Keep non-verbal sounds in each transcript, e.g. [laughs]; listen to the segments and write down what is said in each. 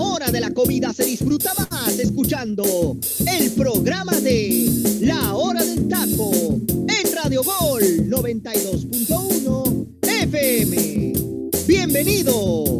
Hora de la comida se disfruta más escuchando el programa de La hora del taco en Radio Gol 92.1 FM. Bienvenidos.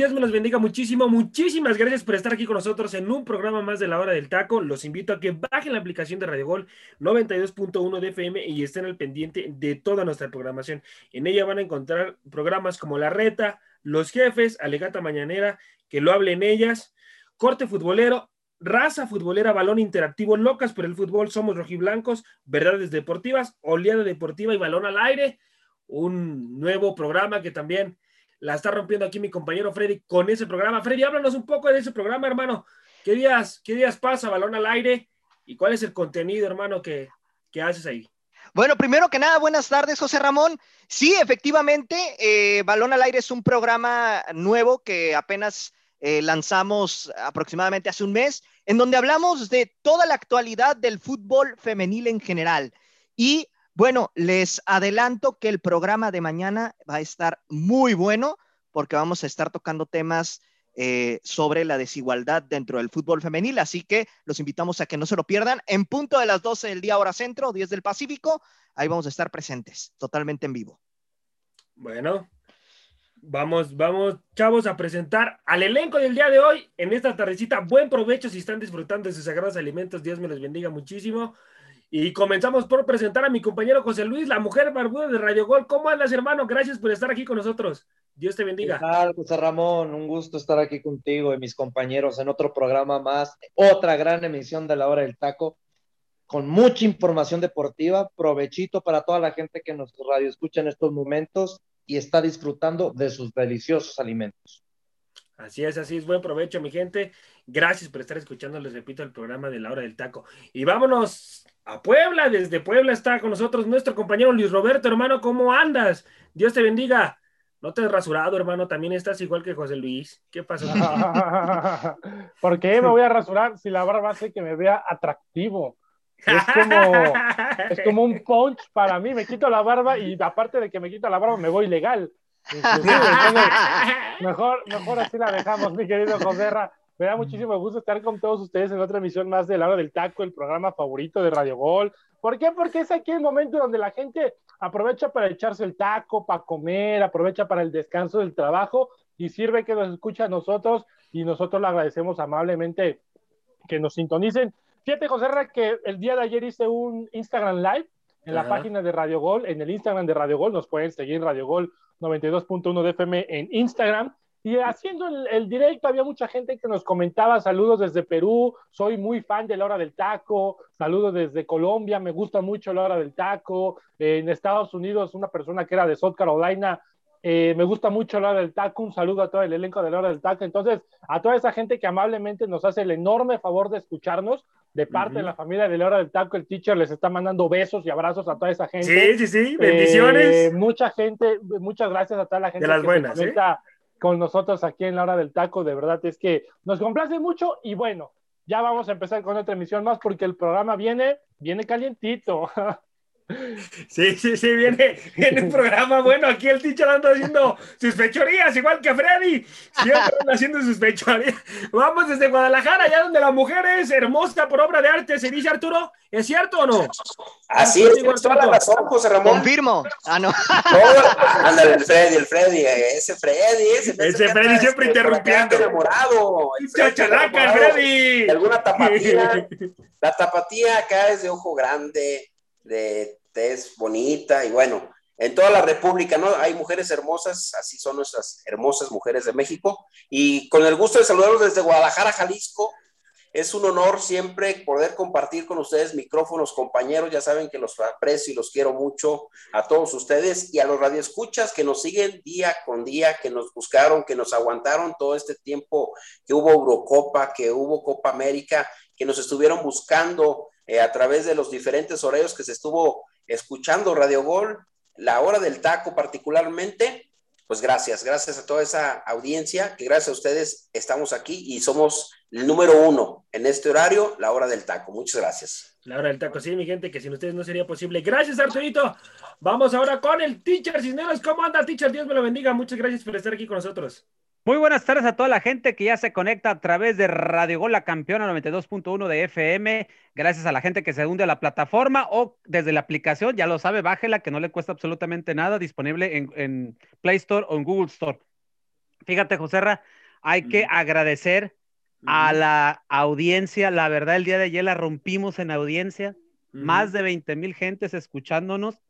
Dios me los bendiga muchísimo. Muchísimas gracias por estar aquí con nosotros en un programa más de la hora del taco. Los invito a que bajen la aplicación de Radio Gol 92.1 de FM y estén al pendiente de toda nuestra programación. En ella van a encontrar programas como La Reta, Los Jefes, Alegata Mañanera, que lo hablen ellas, Corte Futbolero, Raza Futbolera, Balón Interactivo, Locas por el Fútbol, Somos Rojiblancos, Verdades Deportivas, Oleada Deportiva y Balón al Aire. Un nuevo programa que también la está rompiendo aquí mi compañero Freddy con ese programa. Freddy, háblanos un poco de ese programa, hermano. ¿Qué días, qué días pasa balón al aire? ¿Y cuál es el contenido, hermano, que, haces ahí? Bueno, primero que nada, buenas tardes, José Ramón. Sí, efectivamente, eh, Balón al Aire es un programa nuevo que apenas eh, lanzamos aproximadamente hace un mes, en donde hablamos de toda la actualidad del fútbol femenil en general. Y bueno, les adelanto que el programa de mañana va a estar muy bueno porque vamos a estar tocando temas eh, sobre la desigualdad dentro del fútbol femenil, así que los invitamos a que no se lo pierdan. En punto de las 12 del día hora centro, 10 del Pacífico, ahí vamos a estar presentes, totalmente en vivo. Bueno, vamos, vamos, chavos, a presentar al elenco del día de hoy en esta tardecita. Buen provecho si están disfrutando de sus sagrados alimentos. Dios me los bendiga muchísimo. Y comenzamos por presentar a mi compañero José Luis, la mujer barbuda de Radio Gol. ¿Cómo andas, hermano? Gracias por estar aquí con nosotros. Dios te bendiga. ¿Qué tal, José Ramón? Un gusto estar aquí contigo y mis compañeros en otro programa más, otra gran emisión de la hora del taco, con mucha información deportiva. Provechito para toda la gente que nos radio escucha en estos momentos y está disfrutando de sus deliciosos alimentos. Así es, así es. Buen provecho, mi gente. Gracias por estar escuchando, les repito, el programa de la hora del taco. Y vámonos a Puebla. Desde Puebla está con nosotros nuestro compañero Luis Roberto, hermano. ¿Cómo andas? Dios te bendiga. No te has rasurado, hermano. También estás igual que José Luis. ¿Qué pasó? [laughs] ¿Por qué me voy a rasurar si la barba hace que me vea atractivo? Es como, [laughs] es como un punch para mí. Me quito la barba y aparte de que me quito la barba, me voy legal. [laughs] mejor, mejor así la dejamos, mi querido Joserra. Me da muchísimo gusto estar con todos ustedes en otra emisión más de La Hora del Taco, el programa favorito de Radio Gol. ¿Por qué? Porque es aquí el momento donde la gente aprovecha para echarse el taco, para comer, aprovecha para el descanso del trabajo y sirve que nos escucha a nosotros y nosotros le agradecemos amablemente que nos sintonicen. Fíjate, José que el día de ayer hice un Instagram Live en la página de Radio Gol, en el Instagram de Radio Gol, nos pueden seguir Radio Gol 92.1 de FM en Instagram y haciendo el, directo había mucha gente que nos comentaba saludos desde Perú, soy muy fan de la hora del taco, saludos desde Colombia, me gusta mucho la hora del taco, en Estados Unidos una persona que era de South Carolina, eh, me gusta mucho la hora del taco, un saludo a todo el elenco de la hora del taco, entonces a toda esa gente que amablemente nos hace el enorme favor de escucharnos, de parte de la familia de la hora del taco, el teacher les está mandando besos y abrazos a toda esa gente. Sí, sí, sí, bendiciones. Eh, mucha gente, muchas gracias a toda la gente de las buenas, ¿eh? Con nosotros aquí en la hora del taco. De verdad es que nos complace mucho y bueno, ya vamos a empezar con otra emisión más porque el programa viene, viene calientito. [laughs] Sí, sí, sí, viene, viene el programa. Bueno, aquí el teacher anda haciendo sus fechorías, igual que Freddy. Siempre anda haciendo sus fechorías. Vamos desde Guadalajara, allá donde la mujer es hermosa por obra de arte, se dice Arturo. ¿Es cierto o no? Así es, tienes toda la razón, José Ramón. Confirmo. Ah, no. ándale, el Freddy, el Freddy, ese Freddy, ese, ese Freddy siempre interrumpiendo. enamorado. Chachalaca, Freddy. Alguna tapatía. [laughs] La tapatía acá es de ojo grande de tez bonita y bueno, en toda la República, ¿no? Hay mujeres hermosas, así son nuestras hermosas mujeres de México. Y con el gusto de saludarlos desde Guadalajara, Jalisco, es un honor siempre poder compartir con ustedes micrófonos, compañeros. Ya saben que los aprecio y los quiero mucho a todos ustedes y a los radioescuchas que nos siguen día con día, que nos buscaron, que nos aguantaron todo este tiempo que hubo Eurocopa, que hubo Copa América, que nos estuvieron buscando eh, a través de los diferentes horarios que se estuvo escuchando Radio Gol, la hora del taco particularmente pues gracias, gracias a toda esa audiencia, que gracias a ustedes estamos aquí y somos el número uno en este horario, la hora del taco. Muchas gracias. La hora del taco, sí, mi gente, que sin ustedes no sería posible. Gracias, Arturito. Vamos ahora con el teacher Cisneros. ¿Cómo anda, teacher? Dios me lo bendiga. Muchas gracias por estar aquí con nosotros. Muy buenas tardes a toda la gente que ya se conecta a través de Radio Gol, la campeona 92.1 de FM. Gracias a la gente que se hunde a la plataforma o desde la aplicación, ya lo sabe, bájela que no le cuesta absolutamente nada, disponible en, Play Store o en Google Store. Fíjate, Joserra, hay que agradecer a la audiencia. La verdad, el día de ayer la rompimos en audiencia. Más de 20 mil gentes escuchándonos.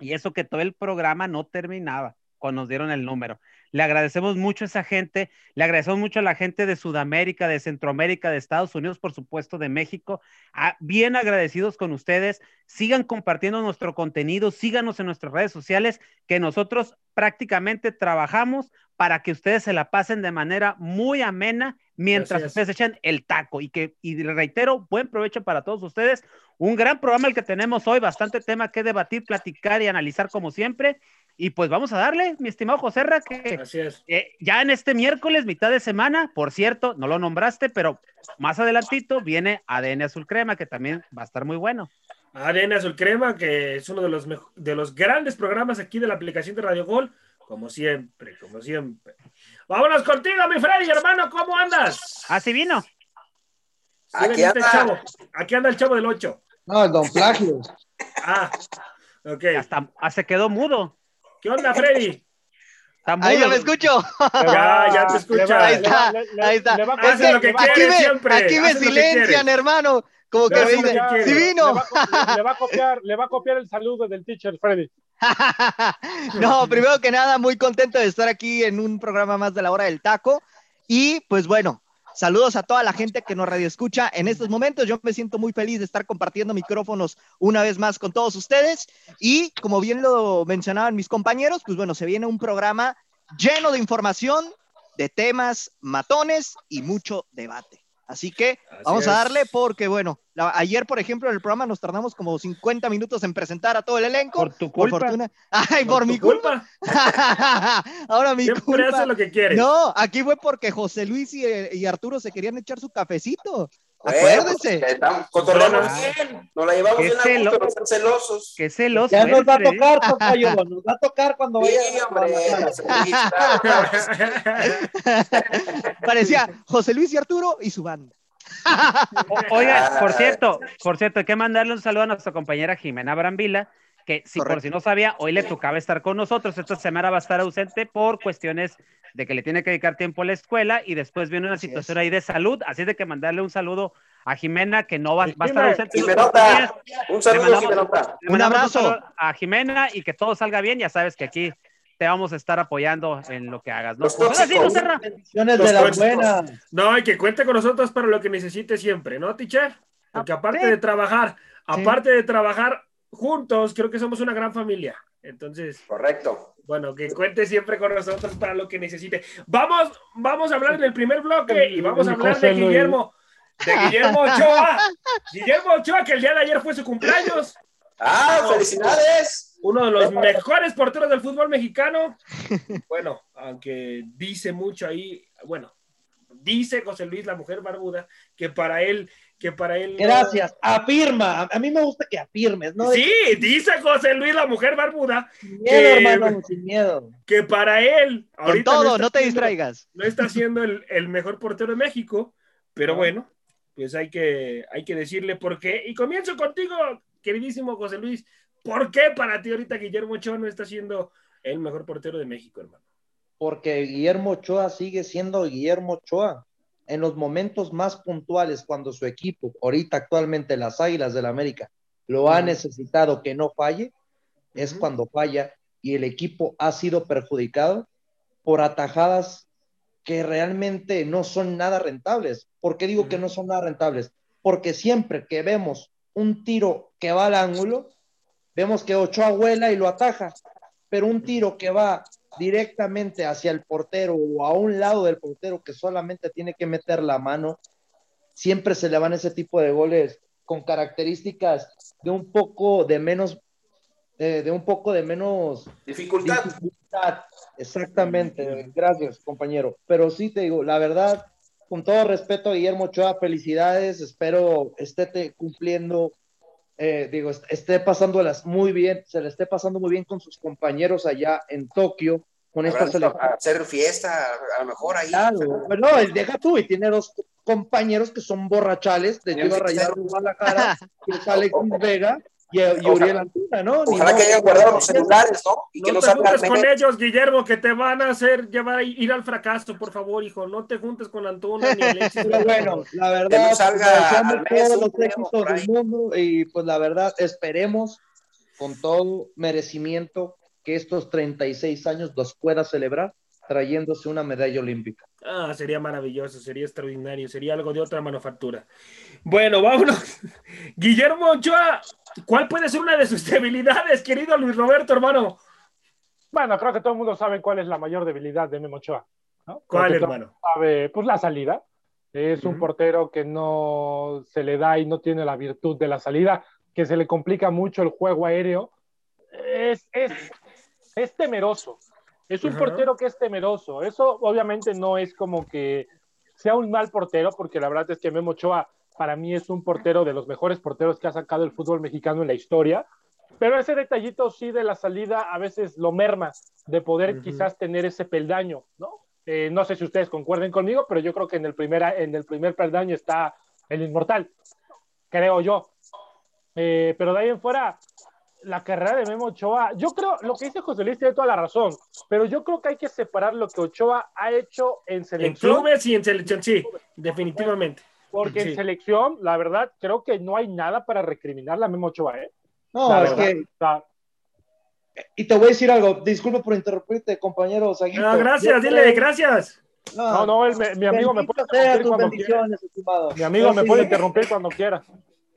Y eso que todo el programa no terminaba cuando nos dieron el número. Le agradecemos mucho a esa gente, le agradecemos mucho a la gente de Sudamérica, de Centroamérica, de Estados Unidos, por supuesto, de México. Ah, bien agradecidos con ustedes. Sigan compartiendo nuestro contenido, síganos en nuestras redes sociales, que nosotros prácticamente trabajamos para que ustedes se la pasen de manera muy amena mientras ustedes echan el taco. Y que, y reitero, buen provecho para todos ustedes. Un gran programa el que tenemos hoy, bastante tema que debatir, platicar y analizar como siempre. Y pues vamos a darle, mi estimado José Ra, que eh, ya en este miércoles, mitad de semana, por cierto, no lo nombraste, pero más adelantito viene ADN Azul Crema, que también va a estar muy bueno. ADN Azul Crema, que es uno de los, de los grandes programas aquí de la aplicación de Radio Gol, como siempre, como siempre. Vámonos contigo, mi Freddy, hermano, ¿cómo andas? Así vino. Aquí anda. aquí anda el chavo del 8. No, el Don Plagio. Ah, ok. Hasta, hasta se quedó mudo. ¿Qué onda, Freddy? Ahí ya me escucho. Ya, ya te escucho. Ahí está, ahí está. Hace lo que quiere siempre. Aquí me silencian, hermano. Como que me dice, divino. Le va, a copiar, le va a copiar el saludo del teacher Freddy. [laughs] no, primero que nada, muy contento de estar aquí en un programa más de la hora del taco. Y pues bueno, Saludos a toda la gente que nos radio escucha en estos momentos. Yo me siento muy feliz de estar compartiendo micrófonos una vez más con todos ustedes. Y como bien lo mencionaban mis compañeros, pues bueno, se viene un programa lleno de información, de temas matones y mucho debate. Así que vamos a darle porque, bueno, ayer, por ejemplo, en el programa nos tardamos como 50 minutos en presentar a todo el elenco. Por tu culpa. fortuna. [laughs] Ay, por, mi culpa. [laughs] Ahora mi Siempre culpa. hace lo que quiere. No, aquí fue porque José Luis y, Arturo se querían echar su cafecito. Acuérdense. Pues, estamos cotorreando bien. Nos la llevamos bien celo, a gusto, celosos. Qué celoso. Ya nos va a tocar, tocayo. Nos va a tocar cuando vaya. Sí, hombre. [laughs] Parecía José Luis y Arturo y su banda. Oiga, por cierto, por cierto, hay que mandarle un saludo a nuestra compañera Jimena Brambila, que si por si no sabía, hoy le tocaba estar con nosotros. Esta semana va a estar ausente por cuestiones de que le tiene que dedicar tiempo a la escuela y después viene una situación ahí de salud. Así de que mandarle un saludo a Jimena, que no va, a estar ausente. Un saludo, Jimena. Un abrazo a Jimena y que todo salga bien. Ya sabes que aquí te vamos a estar apoyando en lo que hagas. ¿no? Los tóxicos. de la buena. No, y que cuente con nosotros para lo que necesite siempre, ¿no, teacher? Porque Ah, aparte sí. de trabajar, aparte de trabajar juntos, creo que somos una gran familia. Entonces, Correcto. bueno, que cuente siempre con nosotros para lo que necesite. Vamos, vamos a hablar en el primer bloque y vamos a hablar de. Guillermo, de Guillermo Ochoa. [laughs] Guillermo Ochoa, que el día de ayer fue su cumpleaños. ¡Ah, felicidades! uno de los mejores porteros del fútbol mexicano. Bueno, aunque dice mucho ahí, bueno, dice José Luis, la mujer barbuda, que para él, que para él. Gracias. Afirma. A- mí me gusta que afirmes, ¿no? Sí, dice José Luis, la mujer barbuda, Sin que- miedo, hermano, sin miedo. que para él. Con ahorita todo, no te siendo- distraigas. No está siendo el, el mejor portero de México, pero bueno, pues hay que, hay que decirle por qué. Y comienzo contigo, queridísimo José Luis. ¿Por qué para ti ahorita Guillermo Ochoa no está siendo el mejor portero de México, hermano? Porque Guillermo Ochoa sigue siendo Guillermo Ochoa. En los momentos más puntuales, cuando su equipo, ahorita actualmente las Águilas del América, lo ha necesitado que no falle, es cuando falla y el equipo ha sido perjudicado por atajadas que realmente no son nada rentables. ¿Por qué digo que no son nada rentables? Porque siempre que vemos un tiro que va al ángulo, vemos que Ochoa vuela y lo ataja, pero un tiro que va directamente hacia el portero o a un lado del portero que solamente tiene que meter la mano, siempre se le van ese tipo de goles con características de un poco de menos, de un poco de menos dificultad. Exactamente, gracias compañero. Pero sí te digo, la verdad, con todo respeto Guillermo Ochoa, felicidades, espero esté cumpliendo, eh, digo, esté pasándolas muy bien, se le esté pasando muy bien con sus compañeros allá en Tokio, con esta selección. hacer fiesta, a lo mejor ahí. Claro, bueno, él deja tú y tiene dos compañeros que son borrachales, de lleva rayado la cara, que es Alex [laughs] Vega y, y Uriel Antuna, ¿no? Ojalá que hayan guardado los celulares, ¿no? Y que no te juntes con ellos, Guillermo, que te van a hacer llevar ir al fracaso, por favor, hijo. No te juntes con Antuna ni Alexis. Pero bueno, la verdad, no salga pues, todos los éxitos del mundo y pues la verdad, esperemos con todo merecimiento que estos 36 años los pueda celebrar trayéndose una medalla olímpica. Ah, sería maravilloso, sería extraordinario, sería algo de otra manufactura. Bueno, vámonos. [laughs] Guillermo Ochoa, ¿cuál puede ser una de sus [laughs] debilidades, querido Luis Roberto, hermano? Bueno, creo que todo el mundo sabe cuál es la mayor debilidad de Memo Ochoa. ¿Cuál, hermano? Sabe, pues la salida. Es un portero que no se le da y no tiene la virtud de la salida, que se le complica mucho el juego aéreo. Es, es, es temeroso. Es un portero que es temeroso. Eso obviamente no es como que sea un mal portero, porque la verdad es que Memo Ochoa para mí es un portero de los mejores porteros que ha sacado el fútbol mexicano en la historia. Pero ese detallito sí de la salida a veces lo merma de poder quizás tener ese peldaño, ¿no? Eh, no sé si ustedes concuerden conmigo, pero yo creo que en el primer, en el primer peldaño está el inmortal, creo yo. Eh, pero de ahí en fuera, la carrera de Memo Ochoa, yo creo, lo que dice José Luis tiene toda la razón, pero yo creo que hay que separar lo que Ochoa ha hecho en selección. En clubes y en selección, sí, definitivamente. Porque en selección, la verdad, creo que no hay nada para recriminar a Memo Ochoa, ¿eh? No, es que... Y te voy a decir algo, disculpe por interrumpirte, compañero No, gracias, dile, gracias. No, no, mi amigo me puede interrumpir cuando quiera. Mi amigo me puede interrumpir cuando quiera.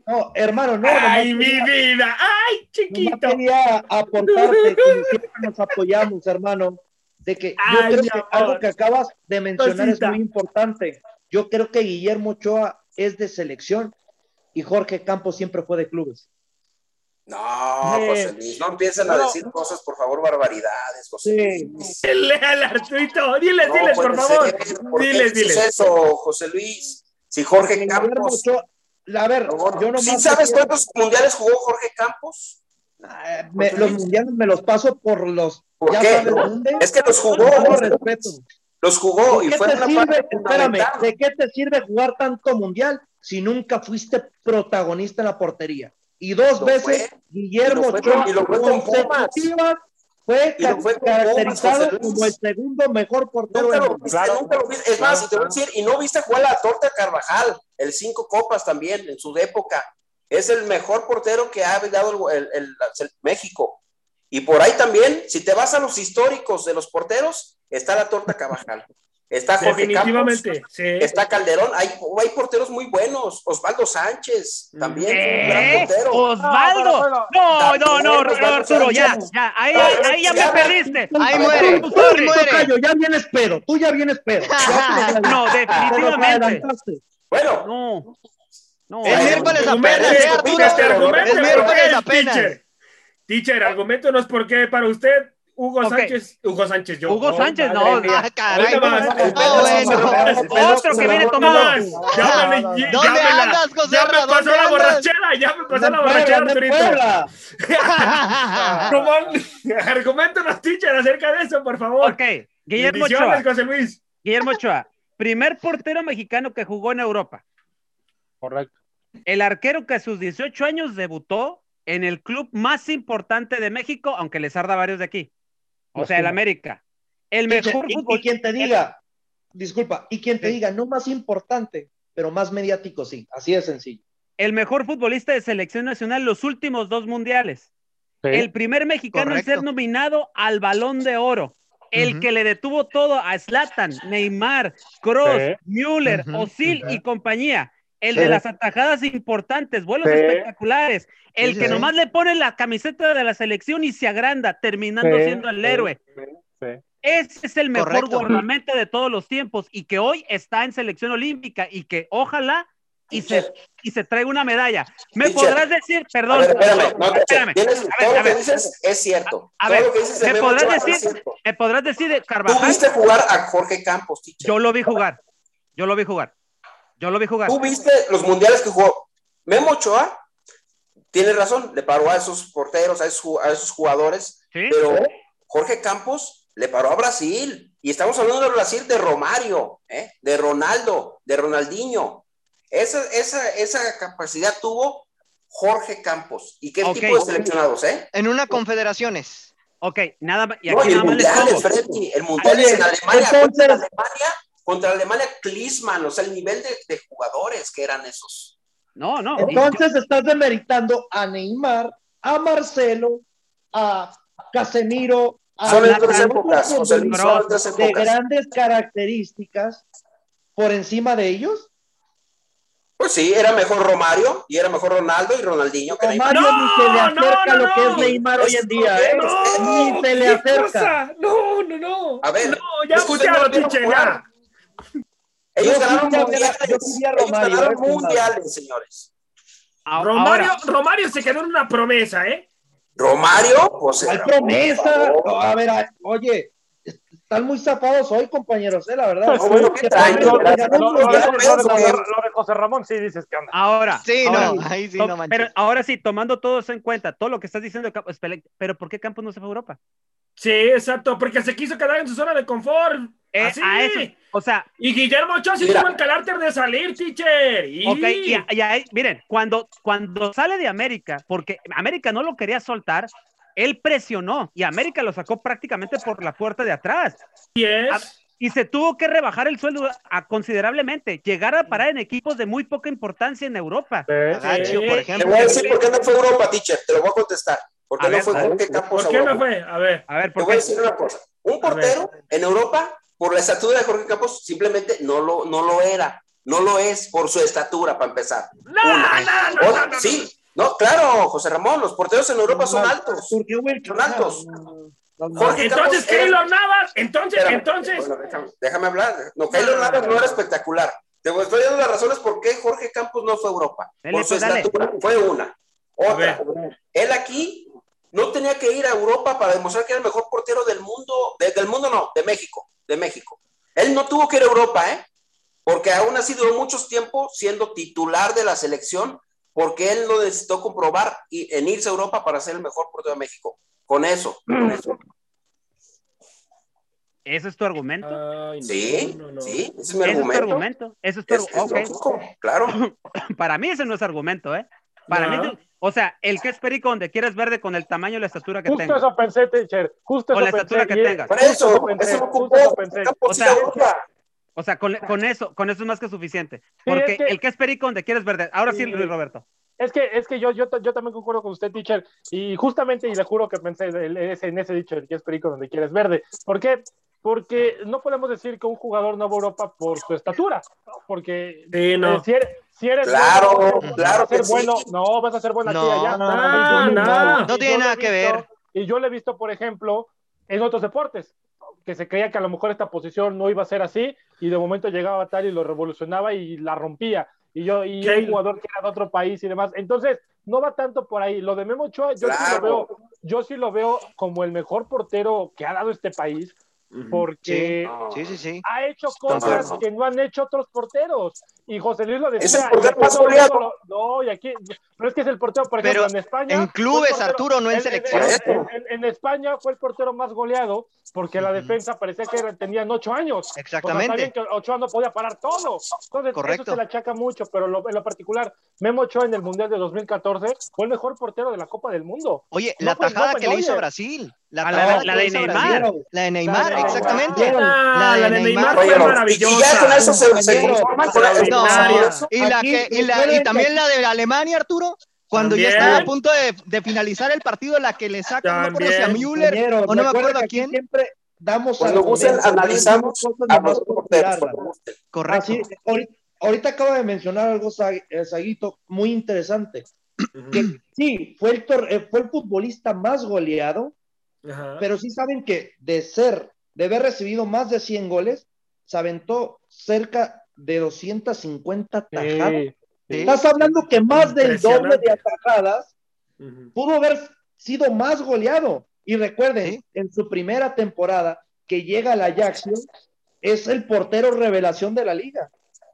No, hermano, no. ¡Ay, mi vida! ¡Ay, chiquito! Quería aportarte, [laughs] como siempre nos apoyamos, hermano, de que yo creo que algo que acabas de mencionar es muy importante. Yo creo que Guillermo Ochoa es de selección y Jorge Campos siempre fue de clubes. No, José Luis, no empiecen a decir cosas, por favor, barbaridades, José Luis. al Artuito, diles, diles, por favor. Diles, diles. eso, José Luis? Si Jorge Campos a ver, yo no ¿Sí sabes cuántos mundiales jugó Jorge Campos? Ah, los mundiales me los paso por los. ¿Por qué? Es que los jugó. respeto. Los jugó y fue una sirve, Espérame, ¿de qué te sirve jugar tanto mundial si nunca fuiste protagonista en la portería? Y dos veces Guillermo Ochoa consecutivas fue, caracterizado como el segundo mejor portero nunca lo viste, nunca lo viste. Es más, y te voy a decir, y no viste jugar la torta Carvajal, el cinco copas también en su época. Es el mejor portero que ha dado el, el, México. Y por ahí también, si te vas a los históricos de los porteros, está la torta Carvajal. Está Jorge Definitivamente, Campos, sí. está Calderón, hay, hay, porteros muy buenos, Osvaldo Sánchez también, un gran portero. Osvaldo, no, no, no, Arturo, ya, ya, ahí, ahí ya me perdiste. Ahí muere, tú, muere. ya vienes pedo, tú ya vienes pedo. [laughs] no, definitivamente. Bueno, no. No, el miércoles apenas, ¿eh, Arturo? El miércoles apenas. Teacher, teacher, argumentos por qué para usted Hugo Sánchez, Hugo Sánchez, yo. Hugo Sánchez, no. Ah, caray. Otro que viene tomando. ¿Dónde andas, José? Ya me pasó la borrachera, ya me pasó la borrachera, Arturito. [laughs] Argumentos, teacher, acerca de eso, por favor. Ok, Guillermo Ochoa. José Luis. Guillermo Ochoa, primer portero mexicano que jugó en Europa. Correcto. El arquero que a sus 18 años debutó en el club más importante de México, aunque les arda varios de aquí. O sea, el América. El mejor y, fútbol. Y quien te diga, disculpa, y quien te diga, no más importante, pero más mediático, sí, así de sencillo. el mejor futbolista de selección nacional los últimos dos mundiales. Sí. El primer mexicano en ser nominado al Balón de Oro. El que le detuvo todo a Zlatan, Neymar, Kroos, Sí. Müller, Ujú, Osil y compañía. El Sí. de las atajadas importantes, vuelos Sí. espectaculares. El Sí, que sí. nomás le pone la camiseta de la selección y se agranda, terminando Sí, siendo el sí, héroe. sí, sí. Ese es el mejor Correcto. guardameta de todos los tiempos y que hoy está en selección olímpica y que ojalá y se, y se traiga una medalla. Me podrás decir, perdón, ver, espérame, no, espérame. tienes- A ver, todo a lo que ver. dices es cierto. A todo ver, lo que dices de ¿me podrás decir? me podrás decir de Tú Carvajal. viste jugar a Jorge Campos, teacher. Yo lo vi jugar. Yo lo vi jugar. Yo lo vi jugar. Tú viste los mundiales que jugó. Memo Ochoa tiene razón, le paró a esos porteros, a esos, a esos jugadores, ¿Sí? pero Jorge Campos le paró a Brasil. Y estamos hablando de Brasil de Romario, ¿eh? de Ronaldo, de Ronaldinho. Esa, esa, esa capacidad tuvo Jorge Campos. ¿Y qué Ok. tipo de seleccionados, eh? En una confederaciones. Ok, nada más. Y aquí el nada más les mundial. Freddy, el mundial es en Alemania, entonces- contra Alemania, contra Alemania, Klinsmann, o sea, el nivel de, de jugadores que eran esos. No, no. Entonces estás demeritando a Neymar, a Marcelo, a Casemiro, a Son en Zlatan, tres épocas, José Luis, son tres de épocas. grandes características por encima de ellos. Pues sí, era mejor Romario y era mejor Ronaldo y Ronaldinho que Neymar. Romario No, ni se le no, acerca no, a lo no. que es Neymar hoy en día, ¿eh? No, Ni se le ¿qué acerca. cosa? No, no, no. A ver, No, ya es que ustedes putealo, no vieron teacher, jugar. ya. Ellos Yo ganaron mundiales. yo Ellos ganaron eh, mundiales, señores. A- Romario, ahora, Romario se quedó en una promesa, ¿eh? Romario, pues. Hay promesa. a ver, a- oye, están muy zapados hoy, compañeros, ¿eh? La verdad. Que ganó Lo, de, mundial. lo de José, que- lo de José Ramón, sí dices que onda. ahora. Sí, ahora, no, ahí sí, no manches. pero ahora sí, tomando todo eso en cuenta, todo lo que estás diciendo, pero ¿por qué Campos no se fue a Europa? Sí, exacto, porque se quiso quedar en su zona de confort. Eh, Así. a eso, o sea, Y Guillermo Ochoa sí tuvo el carácter de salir, teacher. Y... Ok, y, y ahí, miren, cuando, cuando sale de América, porque América no lo quería soltar, él presionó y América lo sacó prácticamente por la puerta de atrás y es- y se tuvo que rebajar el sueldo a, considerablemente, llegar a parar en equipos de muy poca importancia en Europa. Por Te voy a decir por qué no fue Europa, teacher. Te lo voy a contestar. ¿Por qué A no ver, fue a ver. Jorge Campos ¿Por a qué no fue? A ver. A ver, Te ¿por voy a qué? decir una cosa. Un portero en Europa, por la estatura de Jorge Campos, simplemente no lo, no lo era. No lo es por su estatura, para empezar. No, no, no, sí, no, claro, José Ramón, los porteros en Europa son altos. Son altos. No, no. Jorge Entonces, Keylor Navas, entonces, Espérame, entonces, bueno, déjame, déjame hablar. No, Keylor No. Navas no era espectacular. Te estoy dando las razones por qué Jorge Campos no fue a Europa. Dale, por su pues, dale. estatura fue una. Otra, él aquí no tenía que ir a Europa para demostrar que era el mejor portero del mundo, de- del mundo no, de México, de México. Él no tuvo que ir a Europa, ¿eh? Porque aún así duró muchos tiempos siendo titular de la selección, porque él no necesitó comprobar y- en irse a Europa para ser el mejor portero de México. Con eso, [clears throat] con eso. ¿Ese es tu argumento? Ay, no, Sí, no, no. sí, ese es mi ¿Ese es tu argumento. argumento? ¿Ese es tu argumento? claro. [clears throat] Para mí ese no es argumento, ¿eh? Para No. mí, o sea, el que es perico donde quieres verde con el tamaño y la estatura que Justo tenga. eso pensé, teacher. Justo O eso la pensé. estatura que tengas. Por justo eso, pensé, eso lo justo eso pensé. O sea. O sea, con, con eso, con eso es más que suficiente. Sí, Porque es que- el que es perico donde quieres verde. Ahora sí, Sí. Luis Roberto. Es que, es que yo, yo, yo también concuerdo con usted, teacher, y justamente, y le juro que pensé en ese, en ese dicho, el que es perico donde quieres verde. ¿Por qué? Porque no podemos decir que un jugador no va a Europa por su estatura, ¿no? porque Sí, no. eh, si eres, si eres Claro, bueno, vas claro a ser que sí. bueno, no, vas a ser bueno aquí No, allá. no, no, no. y tiene nada que visto- ver. Y yo lo he visto, por ejemplo, en otros deportes, que se creía que a lo mejor esta posición no iba a ser así, y de momento llegaba tal y lo revolucionaba y la rompía. Y yo, y Sí. un jugador que era de otro país y demás. Entonces, no va tanto por ahí. Lo de Memo Ochoa, yo sí lo veo, yo sí lo veo como el mejor portero que ha dado este país, porque Sí, sí, sí. ha hecho cosas que no han hecho otros porteros. Y José Luis lo decía. Es el y portero aquí más goleado. lo- No, y aquí, pero es que es el portero, por ejemplo, Pero en España. en clubes, portero- Arturo, no en selección. En, en- en España fue el portero más goleado porque la defensa parecía que tenían ocho años. Exactamente. O sea, que Ochoa no podía parar todo. Entonces, Correcto. eso se le achaca mucho, pero lo- en lo particular, Memo Ochoa en el Mundial de 2014 fue el mejor portero de la Copa del Mundo. Oye, No la tajada que le hizo. Brasil. La, de Neymar. Brasil. La de Neymar, exactamente. Ah, La de Neymar. Fue no, y- maravillosa. ya con eso se, conforman no, Y, la Aquí, que, y, la- y recuerden también la de Alemania, Arturo, cuando ya estaba a punto de, de finalizar el partido, la que le saca, no me acuerdo si a. Müller o no me acuerdo a quién. Siempre damos Cuando gusten, analizamos cosas a los por porteros. Correcto. Así, ahorita, ahorita acaba de mencionar algo, Sa- eh, Saguito, muy interesante. Que sí, fue el, tor- eh, fue el futbolista más goleado, Ajá. pero sí saben que de ser, de haber recibido más de 100 goles, se aventó cerca de 250 tajadas. Sí, Sí. Estás hablando que más del doble de atajadas pudo haber sido más goleado. Y recuerden, Sí. en su primera temporada que llega al Ajax, es el portero revelación de la liga.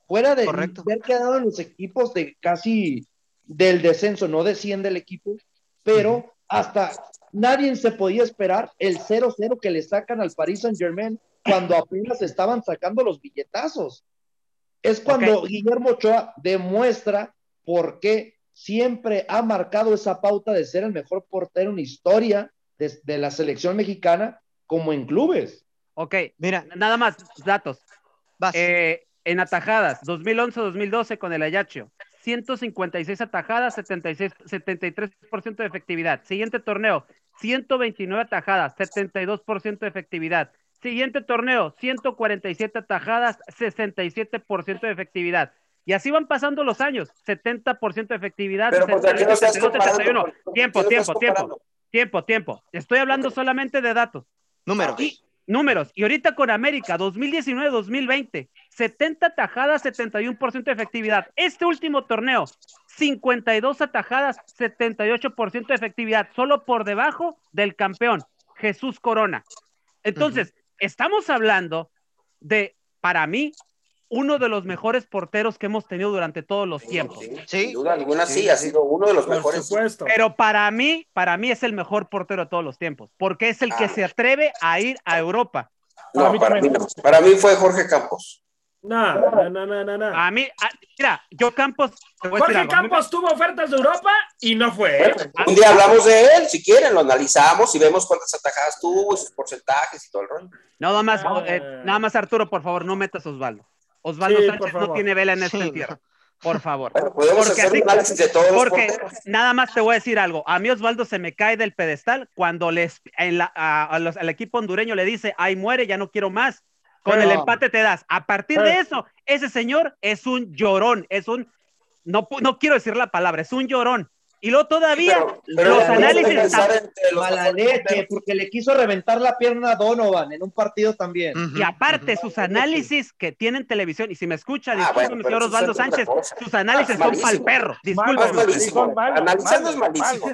Fuera de Correcto. haber quedado en los equipos de casi del descenso, no desciende el equipo, pero hasta nadie se podía esperar el 0-0 que le sacan al Paris Saint Germain cuando apenas estaban sacando los billetazos. Es cuando Guillermo Ochoa demuestra por qué siempre ha marcado esa pauta de ser el mejor portero en historia de, de la selección mexicana como en clubes. Ok, Mira, nada más, datos. vas. Eh, en atajadas, 2011-2012 con el Ayaccio, 156 atajadas, 76, 73% de efectividad. Siguiente torneo, 129 atajadas, 72% de efectividad. Siguiente torneo, 147 atajadas, 67% de efectividad. Y así van pasando los años, 70% de efectividad, Pero pues aquí no estás 62, comparando. 71. ¿por qué Tiempo, tiempo, tiempo, tiempo, tiempo. Estoy hablando solamente de datos. Número. Y números. Y ahorita con América, 2019-2020, 70 atajadas, 71% de efectividad. Este último torneo, 52 atajadas, 78% de efectividad, solo por debajo del campeón, Jesús Corona. Entonces, estamos hablando de, para mí, uno de los mejores porteros que hemos tenido durante todos los tiempos. Sí, Sí. Sin duda alguna, sí, Sí, ha sido uno de los Por mejores. supuesto. Pero para mí, para mí es el mejor portero de todos los tiempos, porque es el que Ah. se atreve a ir a Europa. No, Para mí para mí también. no. Para mí fue Jorge Campos. No, no, no, no, no, no. A mí, a- mira, yo Campos, te voy a decir Jorge Campos tuvo ofertas de Europa y no fue. ¿eh? Un día hablamos de él, si quieren, lo analizamos y vemos cuántas atajadas tuvo y sus porcentajes y todo el rollo. Nada más, Ah. eh, nada más Arturo, por favor, no metas a Osvaldo. Osvaldo Sí, Sánchez no tiene vela en este Sí, entierro. Por favor. Bueno, podemos Porque hacer así- un análisis de todos los Porque porteros. nada más te voy a decir algo. A mí Osvaldo se me cae del pedestal cuando les, en la- a- a los- al equipo hondureño le dice, ay, muere, ya no quiero más. Con el empate te das. A partir de eso, ese señor es un llorón, es un, no, no quiero decir la palabra, es un llorón. Y luego todavía Pero- pero los análisis pensar están- entre los porque le quiso reventar la pierna a Donovan en un partido también. Y aparte, ujú. sus análisis que tienen televisión, y si me escucha, Ah, bueno, pero señor Osvaldo Sánchez, cosa. sus análisis Ah, son pal perro. Es malísimo. Malos, Analizando es malísimo.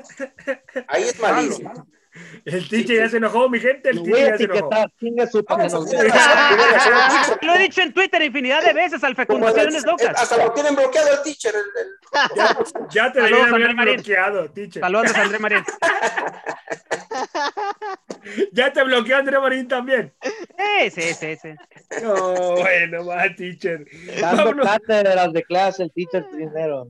Ahí es malísimo. El teacher ya se enojó, mi gente. El Lo teacher ya se enojó. Lo he dicho en Twitter infinidad de veces al Fecundaciones Locas. Hasta lo tienen bloqueado el teacher. Ya, ya te haber Marín. bloqueado, teacher. Saludos a André [laughs] Marín. Ya te bloqueó André Marín también. Sí, sí, sí, sí. No, bueno, va, teacher. Dando cátedras de clase el teacher primero.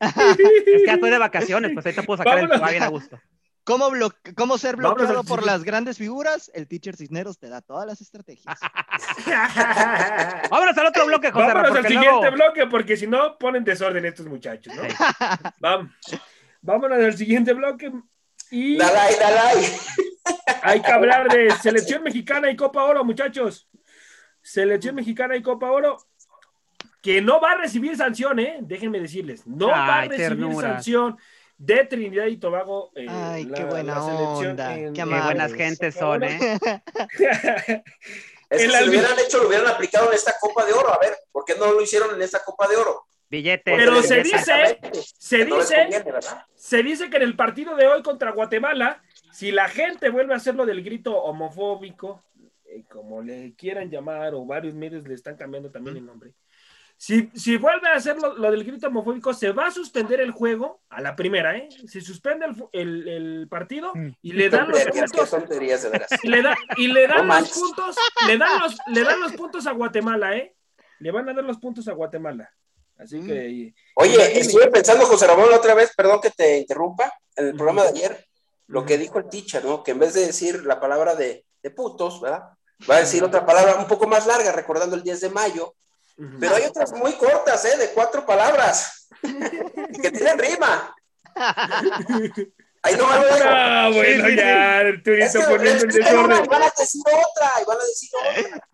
Es que ya estoy de vacaciones, pues ahí te puedo sacar el bien a gusto. ¿Cómo, blo- ¿Cómo ser bloqueado por las grandes figuras? El teacher Cisneros te da todas las estrategias. [laughs] [laughs] Vámonos al otro bloque, José Ra, Vámonos al siguiente luego... bloque porque si no ponen desorden estos muchachos, ¿no? [laughs] Vámonos al siguiente bloque y Dalai, Dalai. hay que hablar de selección mexicana y Copa Oro, muchachos. Selección mexicana y Copa Oro que no va a recibir sanción, ¿eh? Déjenme decirles, no va a recibir ternura. sanción de Trinidad y Tobago. eh, Ay, la- qué buena la selección onda, en- qué en- Qué buenas gentes son, ¿eh? [laughs] Es que El si lo hubieran hecho, lo hubieran aplicado en esta Copa de Oro. A ver, ¿por qué no lo hicieron en esta Copa de Oro? Billetes. Pero se dice, se no dice, se dice que en el partido de hoy contra Guatemala, si la gente vuelve a hacer lo del grito homofóbico, eh, como le quieran llamar, o varios medios le están cambiando también el nombre, si, si vuelve a hacer lo, lo del grito homofóbico, se va a suspender el juego a la primera, ¿eh? Se suspende el, el- el partido y le dan los puntos tonterías, de veras. y le, da, y le dan No los manches. puntos, le dan los, le dan los puntos a Guatemala, ¿eh? Le van a dar los puntos a Guatemala. Así que Oye, estuve pensando, José Ramón, la otra vez, perdón que te interrumpa, en el programa de ayer, lo que dijo el teacher, ¿no? Que en vez de decir la palabra de, de putos, ¿verdad? Va a decir otra palabra un poco más larga, recordando el 10 de mayo, Pero hay otras muy cortas, ¿eh? De cuatro palabras. que tienen rima. [laughs] Ahí no me lo dejo. Ah, bueno, Sí, sí, ya, Arturito Es que, poniendo una, desorden. van a decir otra, y van a decir otra.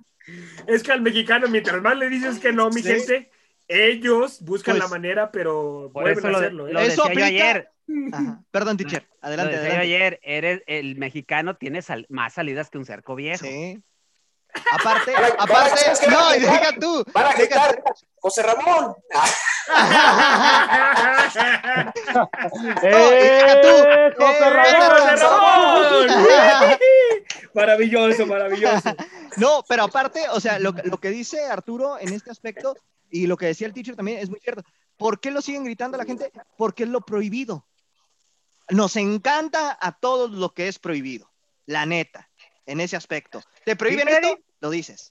Es que al mexicano, mientras más le dices que no, mi Sí. gente, ellos buscan Pues, la manera, pero Por vuelven eso a lo, hacerlo. ¿eh? lo Eso aplica- ayer. Ajá. Perdón, teacher. Adelante, adelante. ayer. Eres, el mexicano tiene sal- más salidas que un cerco viejo. Sí. Aparte, aparte, ¿sabes qué van a no, y gritar? deja tú. Van a deja gritar, José Ramón. ¡Eh, tú! José ¡Eh, Ramón! ¡José Ramón! [laughs] maravilloso, maravilloso. No, pero aparte, o sea, lo, lo que dice Arturo en este aspecto y lo que decía el teacher también es muy cierto. ¿Por qué lo siguen gritando a la gente? Porque es lo prohibido. Nos encanta a todos lo que es prohibido, la neta, en ese aspecto. ¿Te prohíben esto? Lo dices.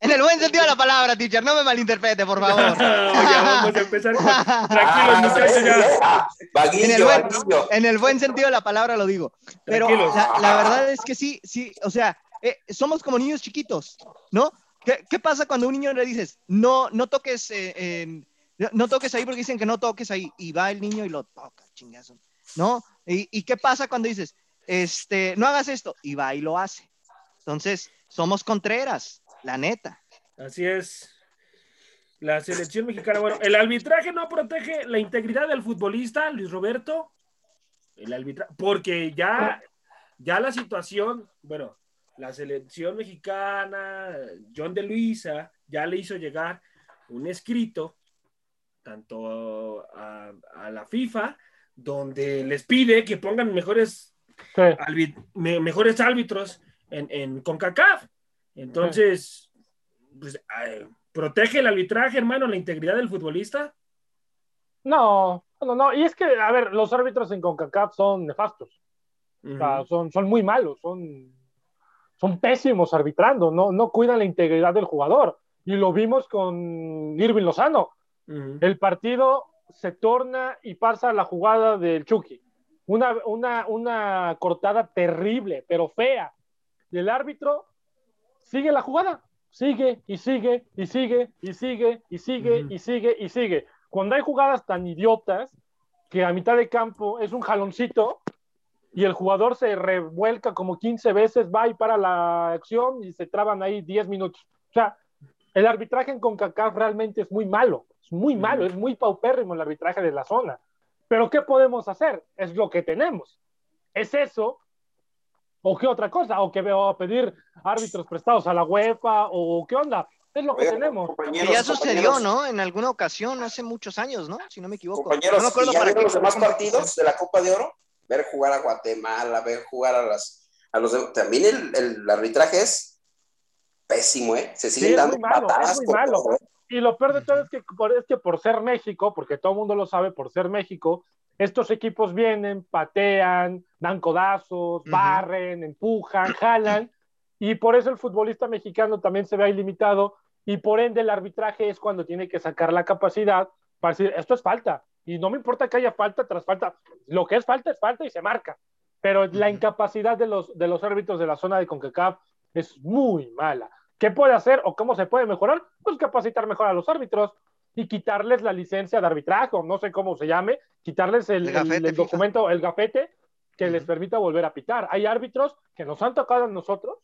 En el buen sentido de la palabra, teacher, no me malinterprete, por favor. [laughs] ya vamos a empezar con... [laughs] Tranquilos, Ah, muchachos, ya. ah, En el, buen, en el buen sentido de la palabra lo digo. Pero la, la verdad es que sí, sí, o sea, eh, somos como niños chiquitos, ¿no? ¿Qué, qué pasa cuando a un niño le dices, no, no toques, eh, en- no, no toques ahí porque dicen que no toques ahí? Y va el niño y lo toca, chingazo, ¿no? ¿Y, y qué pasa cuando dices, este, no hagas esto? Y va y lo hace. Entonces, somos contreras, la neta. Así es. La selección mexicana. Bueno, el arbitraje no protege la integridad del futbolista, Luis Roberto. El arbitraje, porque ya, ya la situación, bueno, la selección mexicana, John de Luisa, ya le hizo llegar un escrito, tanto a, a la FIFA, donde les pide que pongan mejores Sí. albi- me- mejores árbitros en, en CONCACAF. Entonces, pues, ay, protege el arbitraje, hermano, la integridad del futbolista. No, no, no. Y es que, a ver, los árbitros en CONCACAF son nefastos. O sea, son, son muy malos, son, son pésimos arbitrando, no, no cuidan la integridad del jugador. Y lo vimos con Irving Lozano. El partido se torna y pasa la jugada del Chucky. Una, una, una cortada terrible, pero fea. Y el árbitro sigue la jugada. Sigue y sigue y sigue y sigue y sigue y sigue y sigue. Cuando hay jugadas tan idiotas que a mitad de campo es un jaloncito y el jugador se revuelca como 15 veces, va y para la acción y se traban ahí 10 minutos. O sea, el arbitraje en CONCACAF realmente es muy malo, es muy malo, es muy paupérrimo el arbitraje de la zona. Pero ¿qué podemos hacer? Es lo que tenemos. ¿Es eso? ¿O qué otra cosa? ¿O que veo a pedir árbitros prestados a la UEFA? ¿O qué onda? Es lo que Oigan, tenemos. Que ya sucedió, ¿no? En alguna ocasión, hace muchos años, ¿no? Si no me equivoco. Compañeros, no me acuerdo ¿y ya para los demás partidos de la Copa de Oro? Ver jugar a Guatemala, ver jugar a las a los de- también el, el arbitraje es pésimo, ¿eh? Se siguen Sí, es dando muy malo, patadas es muy por malo. todo, ¿eh? Y lo peor de todo es que por, es que por ser México, porque todo el mundo lo sabe, por ser México, estos equipos vienen, patean, dan codazos, barren, empujan, jalan, y por eso el futbolista mexicano también se ve ahí limitado, y por ende el arbitraje es cuando tiene que sacar la capacidad para decir, esto es falta, y no me importa que haya falta tras falta, lo que es falta es falta y se marca, pero la incapacidad de los, de los árbitros de la zona de CONCACAF es muy mala. ¿Qué puede hacer o cómo se puede mejorar? Pues capacitar mejor a los árbitros y quitarles la licencia de arbitraje, o no sé cómo se llame, quitarles el, El gafete, el- el FIFA. documento, el gafete que les permita volver a pitar. Hay árbitros que nos han tocado a nosotros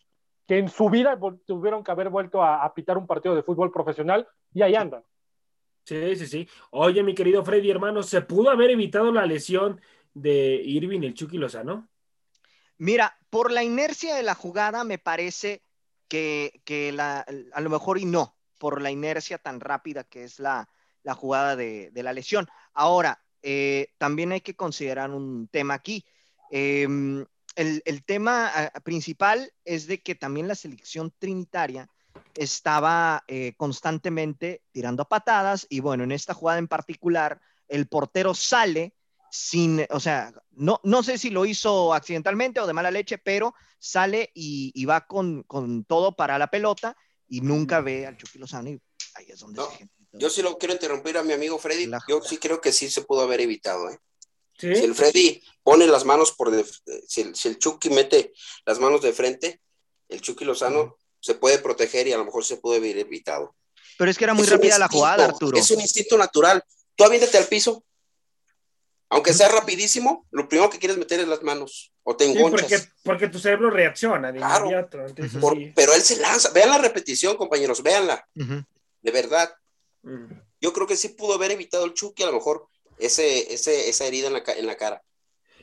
que en su vida tuvieron que haber vuelto a, a pitar un partido de fútbol profesional y ahí andan. Sí, sí, sí. Oye, mi querido Freddy, hermano, ¿se pudo haber evitado la lesión de Irving el Chucky Lozano? Mira, por la inercia de la jugada me parece que, que la, a lo mejor y no, por la inercia tan rápida que es la, la jugada de, de la lesión. Ahora, eh, también hay que considerar un tema aquí. Eh, el, el tema ah, principal es de que también la selección trinitaria estaba eh, constantemente tirando patadas y bueno, en esta jugada en particular, el portero sale sin, o sea, no, no sé si lo hizo accidentalmente o de mala leche, pero sale y, y va con, con todo para la pelota y nunca ve al Chucky Lozano y ahí es donde No, se genera. Yo sí lo quiero interrumpir a mi amigo Freddy. La Yo sí creo que sí se pudo haber evitado, ¿eh? Sí. Si el Freddy pone las manos por de- si, el, si el Chucky mete las manos de frente, el Chucky Lozano se puede proteger y a lo mejor se pudo haber evitado. Pero es que era muy rápida la jugada, Arturo. Es un instinto natural. Tú aviéntate al piso. Aunque sea rapidísimo, lo primero que quieres meter es las manos o te engonchas. porque, tu cerebro reacciona de inmediato. Pero él se lanza. Vean la repetición, compañeros, véanla. De verdad. Yo creo que sí pudo haber evitado el Chucky a lo mejor ese, ese, esa herida en la, en la cara.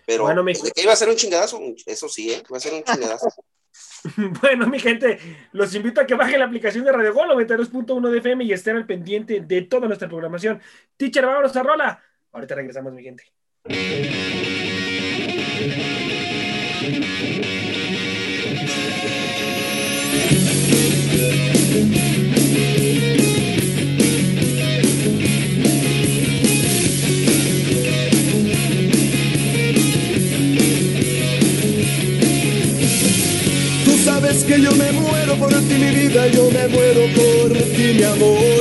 Pero bueno, que iba a ser un chingadazo, eso sí, ¿eh? iba a ser un chingadazo. [laughs] [laughs] bueno, mi gente, los invito a que bajen la aplicación de Radio Gol 92.1 de FM y estén al pendiente de toda nuestra programación. Teacher, vámonos a rola. Ahorita regresamos, mi gente. Sabes que yo me muero por ti, mi vida, yo me muero por ti, mi amor.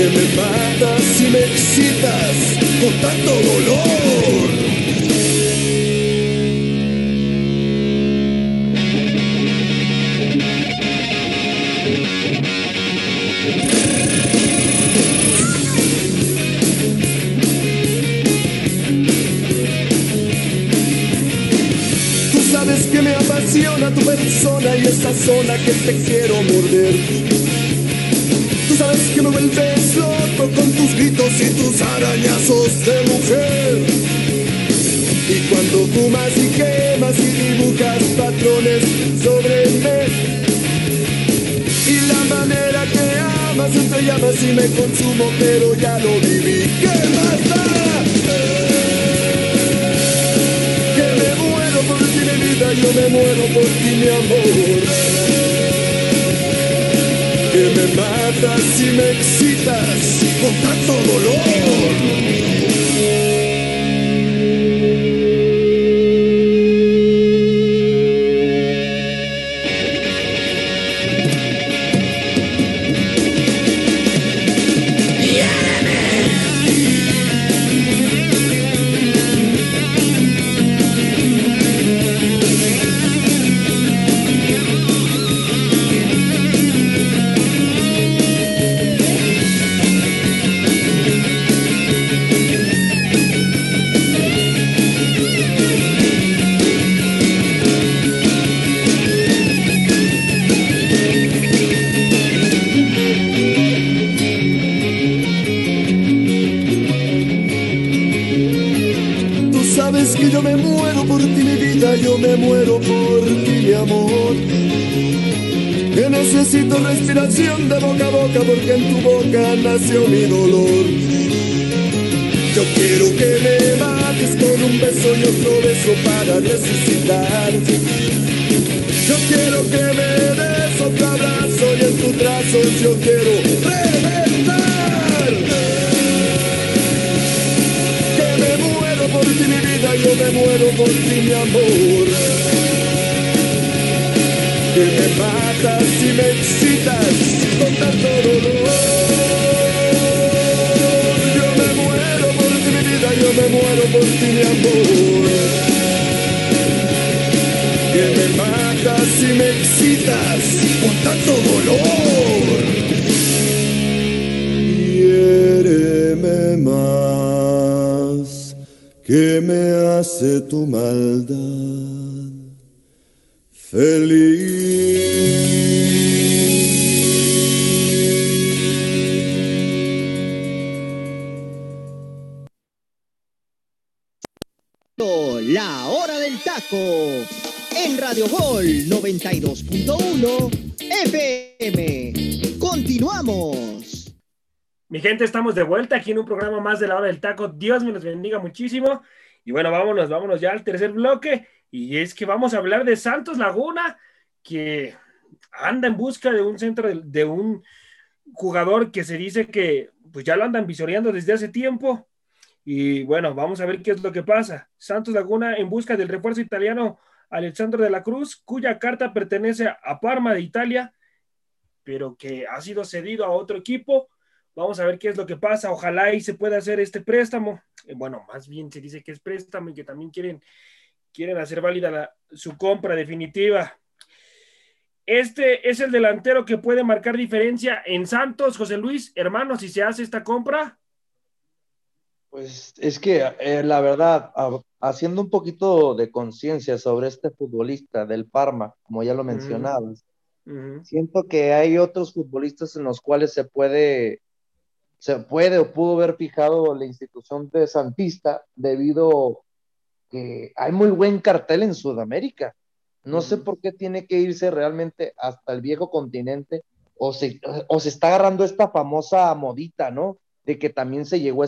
Que me matas y me excitas con tanto dolor. tu persona y esa zona que te quiero morder. Vuelves loco con tus gritos y tus arañazos de mujer. Y cuando fumas y quemas y dibujas patrones sobre mí. Y la manera que amas entre llamas y me consumo, pero ya lo viví. ¿Qué más da? yo me muero por ti, mi amor. Matas y me excitas con tanto dolor. Porque en tu boca nació mi dolor. Yo quiero que me mates con un beso y otro beso para resucitar. Yo quiero que me des otro abrazo y en tus brazos yo quiero reventar. Que me muero por ti mi vida, yo me muero por ti mi amor que me matas y me excitas con tanto dolor. Yo me muero por ti, mi vida, yo me muero por ti, mi amor. Que me matas y me excitas con tanto dolor. Quiéreme más, que me hace tu maldad en Radio Gol 92.1 FM. Continuamos. Mi gente, estamos de vuelta aquí en un programa más de la hora del taco. Dios me los bendiga muchísimo. Y bueno, vámonos, vámonos ya al tercer bloque. Y es que vamos a hablar de Santos Laguna, que anda en busca de un centro, de, un jugador que se dice que pues ya lo andan visoreando desde hace tiempo. Y bueno, vamos a ver qué es lo que pasa. Santos Laguna en busca del refuerzo italiano Alessandro de la Cruz, cuya carta pertenece a Parma de Italia, pero que ha sido cedido a otro equipo. Vamos a ver qué es lo que pasa. Ojalá y se pueda hacer este préstamo. Eh, bueno, más bien se dice que es préstamo y que también quieren, quieren hacer válida su compra definitiva. Este es el delantero que puede marcar diferencia en Santos, José Luis, hermano, si se hace esta compra. Pues es que eh, la verdad, haciendo un poquito de conciencia sobre este futbolista del Parma, como ya lo mencionabas, siento que hay otros futbolistas en los cuales se puede, se puede o pudo haber fijado la institución de Santista debido que hay muy buen cartel en Sudamérica. No sé por qué tiene que irse realmente hasta el viejo continente o se, o se está agarrando esta famosa modita, ¿no? De que también se llegó a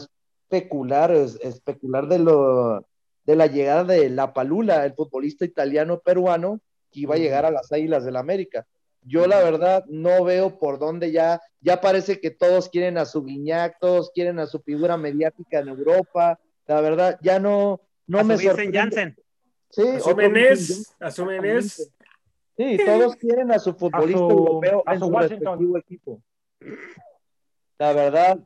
especular, especular de, lo, de la llegada de La Palula, el futbolista italiano peruano que iba a llegar a las Águilas del la América. Yo la verdad no veo por dónde ya, ya parece que todos quieren a su Guiñac, todos quieren a su figura mediática en Europa. La verdad, ya no, no a me sorprende. Sí, a su Menés, a su Menés. Sí, todos quieren a su futbolista europeo a en su, su Washington. equipo. La verdad,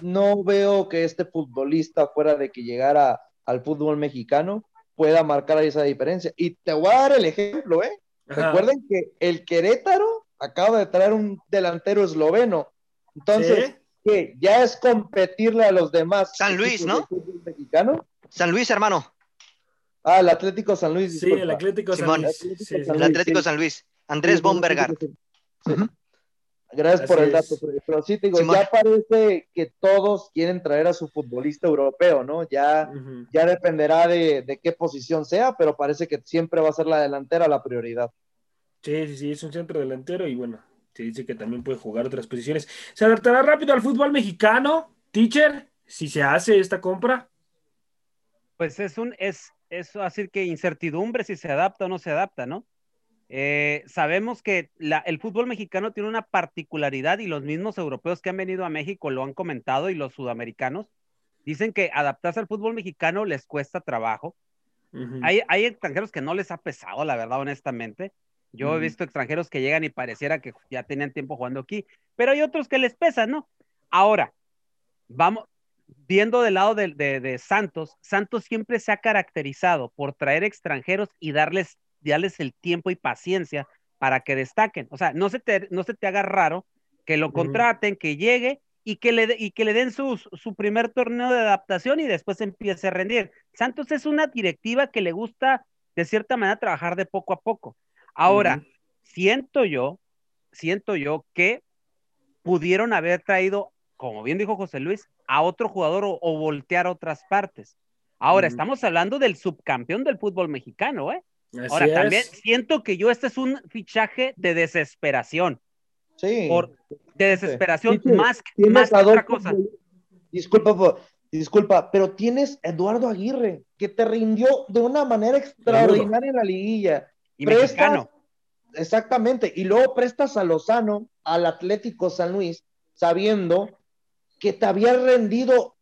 no veo que este futbolista, fuera de que llegara al fútbol mexicano, pueda marcar esa diferencia. Y te voy a dar el ejemplo, ¿eh? Ajá. Recuerden que el Querétaro acaba de traer un delantero esloveno. Entonces, ¿Sí? ¿qué? ¿Ya es competirle a los demás? San Luis, ¿no? mexicano? San Luis, hermano. Ah, el Atlético San Luis. Sí, el Atlético San Simón. Luis. Atlético Sí, San sí. El Atlético sí. San Luis. Andrés Sí, Bombergar. sí. Gracias Así por el dato. Freddy. pero sí te digo, ya parece que todos quieren traer a su futbolista europeo, ¿no? Ya, ya dependerá de, de qué posición sea, pero parece que siempre va a ser la delantera la prioridad. Sí, sí, sí, es un centro delantero y bueno, se dice que también puede jugar otras posiciones. ¿Se adaptará rápido al fútbol mexicano, teacher? Si se hace esta compra. Pues es un, es, es así que incertidumbre si se adapta o no se adapta, ¿no? Eh, sabemos que la- el fútbol mexicano tiene una particularidad y los mismos europeos que han venido a México lo han comentado y los sudamericanos dicen que adaptarse al fútbol mexicano les cuesta trabajo. Hay, hay extranjeros que no les ha pesado, la verdad, honestamente. Yo he visto extranjeros que llegan y pareciera que ya tenían tiempo jugando aquí, pero hay otros que les pesan, ¿no? Ahora, vamos, viendo del lado de, de- de Santos, Santos siempre se ha caracterizado por traer extranjeros y darles, darles el tiempo y paciencia para que destaquen. O sea, no se te, no se te haga raro que lo contraten, que llegue y que le, y que le den su, su primer torneo de adaptación y después empiece a rendir. Santos es una directiva que le gusta, de cierta manera, trabajar de poco a poco. Ahora, siento yo, siento yo que pudieron haber traído, como bien dijo José Luis, a otro jugador o, o voltear otras partes. Ahora, estamos hablando del subcampeón del fútbol mexicano, ¿eh? Así Ahora, es. también siento que yo este es un fichaje de desesperación, Sí. por, de desesperación, Sí, sí, más, que otra cosa. Disculpa, disculpa, pero tienes a Eduardo Aguirre, que te rindió de una manera extraordinaria en la liguilla. Y Prestas- mexicano. Exactamente, y luego prestas a Lozano al Atlético San Luis, sabiendo que te había rendido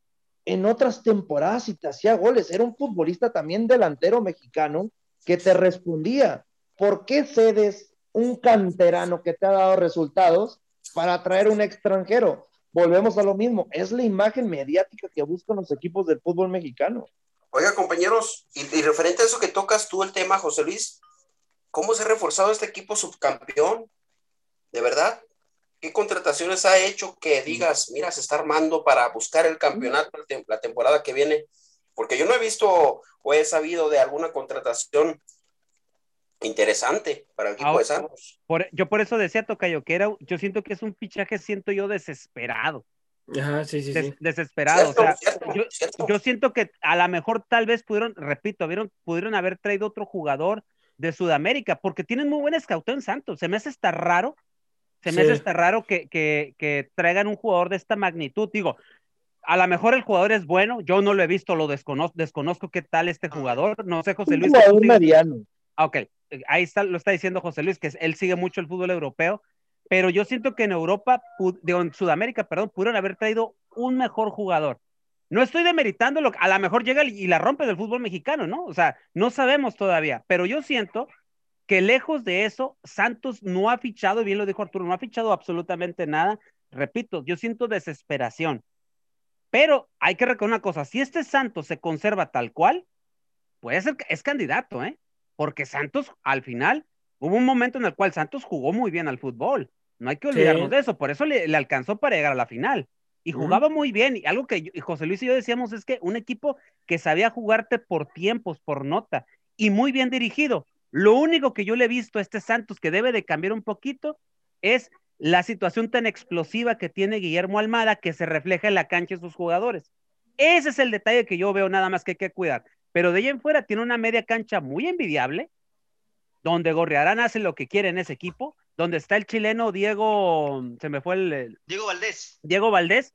en otras temporadas y te hacía goles. Era un futbolista también delantero mexicano que te respondía. ¿Por qué cedes un canterano que te ha dado resultados para traer un extranjero? Volvemos a lo mismo, es la imagen mediática que buscan los equipos del fútbol mexicano. Oiga, compañeros, y, y referente a eso que tocas tú el tema, José Luis, ¿cómo se ha reforzado este equipo subcampeón? ¿De verdad? ¿Qué contrataciones ha hecho que digas, mira, se está armando para buscar el campeonato la tem- la temporada que viene? Porque yo no he visto o he sabido de alguna contratación interesante para el equipo Ahora- de Santos. Por- yo por eso decía, Tocayo, que era, yo siento que es un fichaje, siento yo, desesperado. Ajá, sí, sí, des- sí. desesperado. Cierto, o sea, cierto, yo, cierto. yo siento que a lo mejor tal vez pudieron, repito, vieron, pudieron haber traído otro jugador de Sudamérica, porque tienen muy buen escauteo en Santos. Se me hace hasta raro, se me Sí. hace hasta raro que, que, que traigan un jugador de esta magnitud. Digo, a lo mejor el jugador es bueno, yo no lo he visto, lo desconozco, desconozco qué tal este jugador. No sé, José Un Luis. tú jugador mediano. Ah, Ok, ahí está, lo está diciendo José Luis, que él sigue mucho el fútbol europeo, pero yo siento que en Europa, en Sudamérica, perdón, pudieron haber traído un mejor jugador. No estoy demeritando lo a lo mejor llega y la rompe del fútbol mexicano, ¿no? O sea, no sabemos todavía, pero yo siento que lejos de eso, Santos no ha fichado, bien lo dijo Arturo, no ha fichado absolutamente nada. Repito, yo siento desesperación. Pero hay que recordar una cosa, si este Santos se conserva tal cual, puede ser que es candidato, ¿eh? Porque Santos al final hubo un momento en el cual Santos jugó muy bien al fútbol. No hay que olvidarnos de eso, por eso le, alcanzó para llegar a la final. Y jugaba muy bien. Y algo que José Luis y yo decíamos es que un equipo que sabía jugarte por tiempos, por nota, y muy bien dirigido. Lo único que yo le he visto a este Santos que debe de cambiar un poquito es la situación tan explosiva que tiene Guillermo Almada que se refleja en la cancha de sus jugadores. Ese es el detalle que yo veo nada más que hay que cuidar. Pero de ahí en fuera tiene una media cancha muy envidiable, donde Gorriarán hace lo que quiere en ese equipo, donde está el chileno Diego, se me fue el... Diego Valdés. Diego Valdés.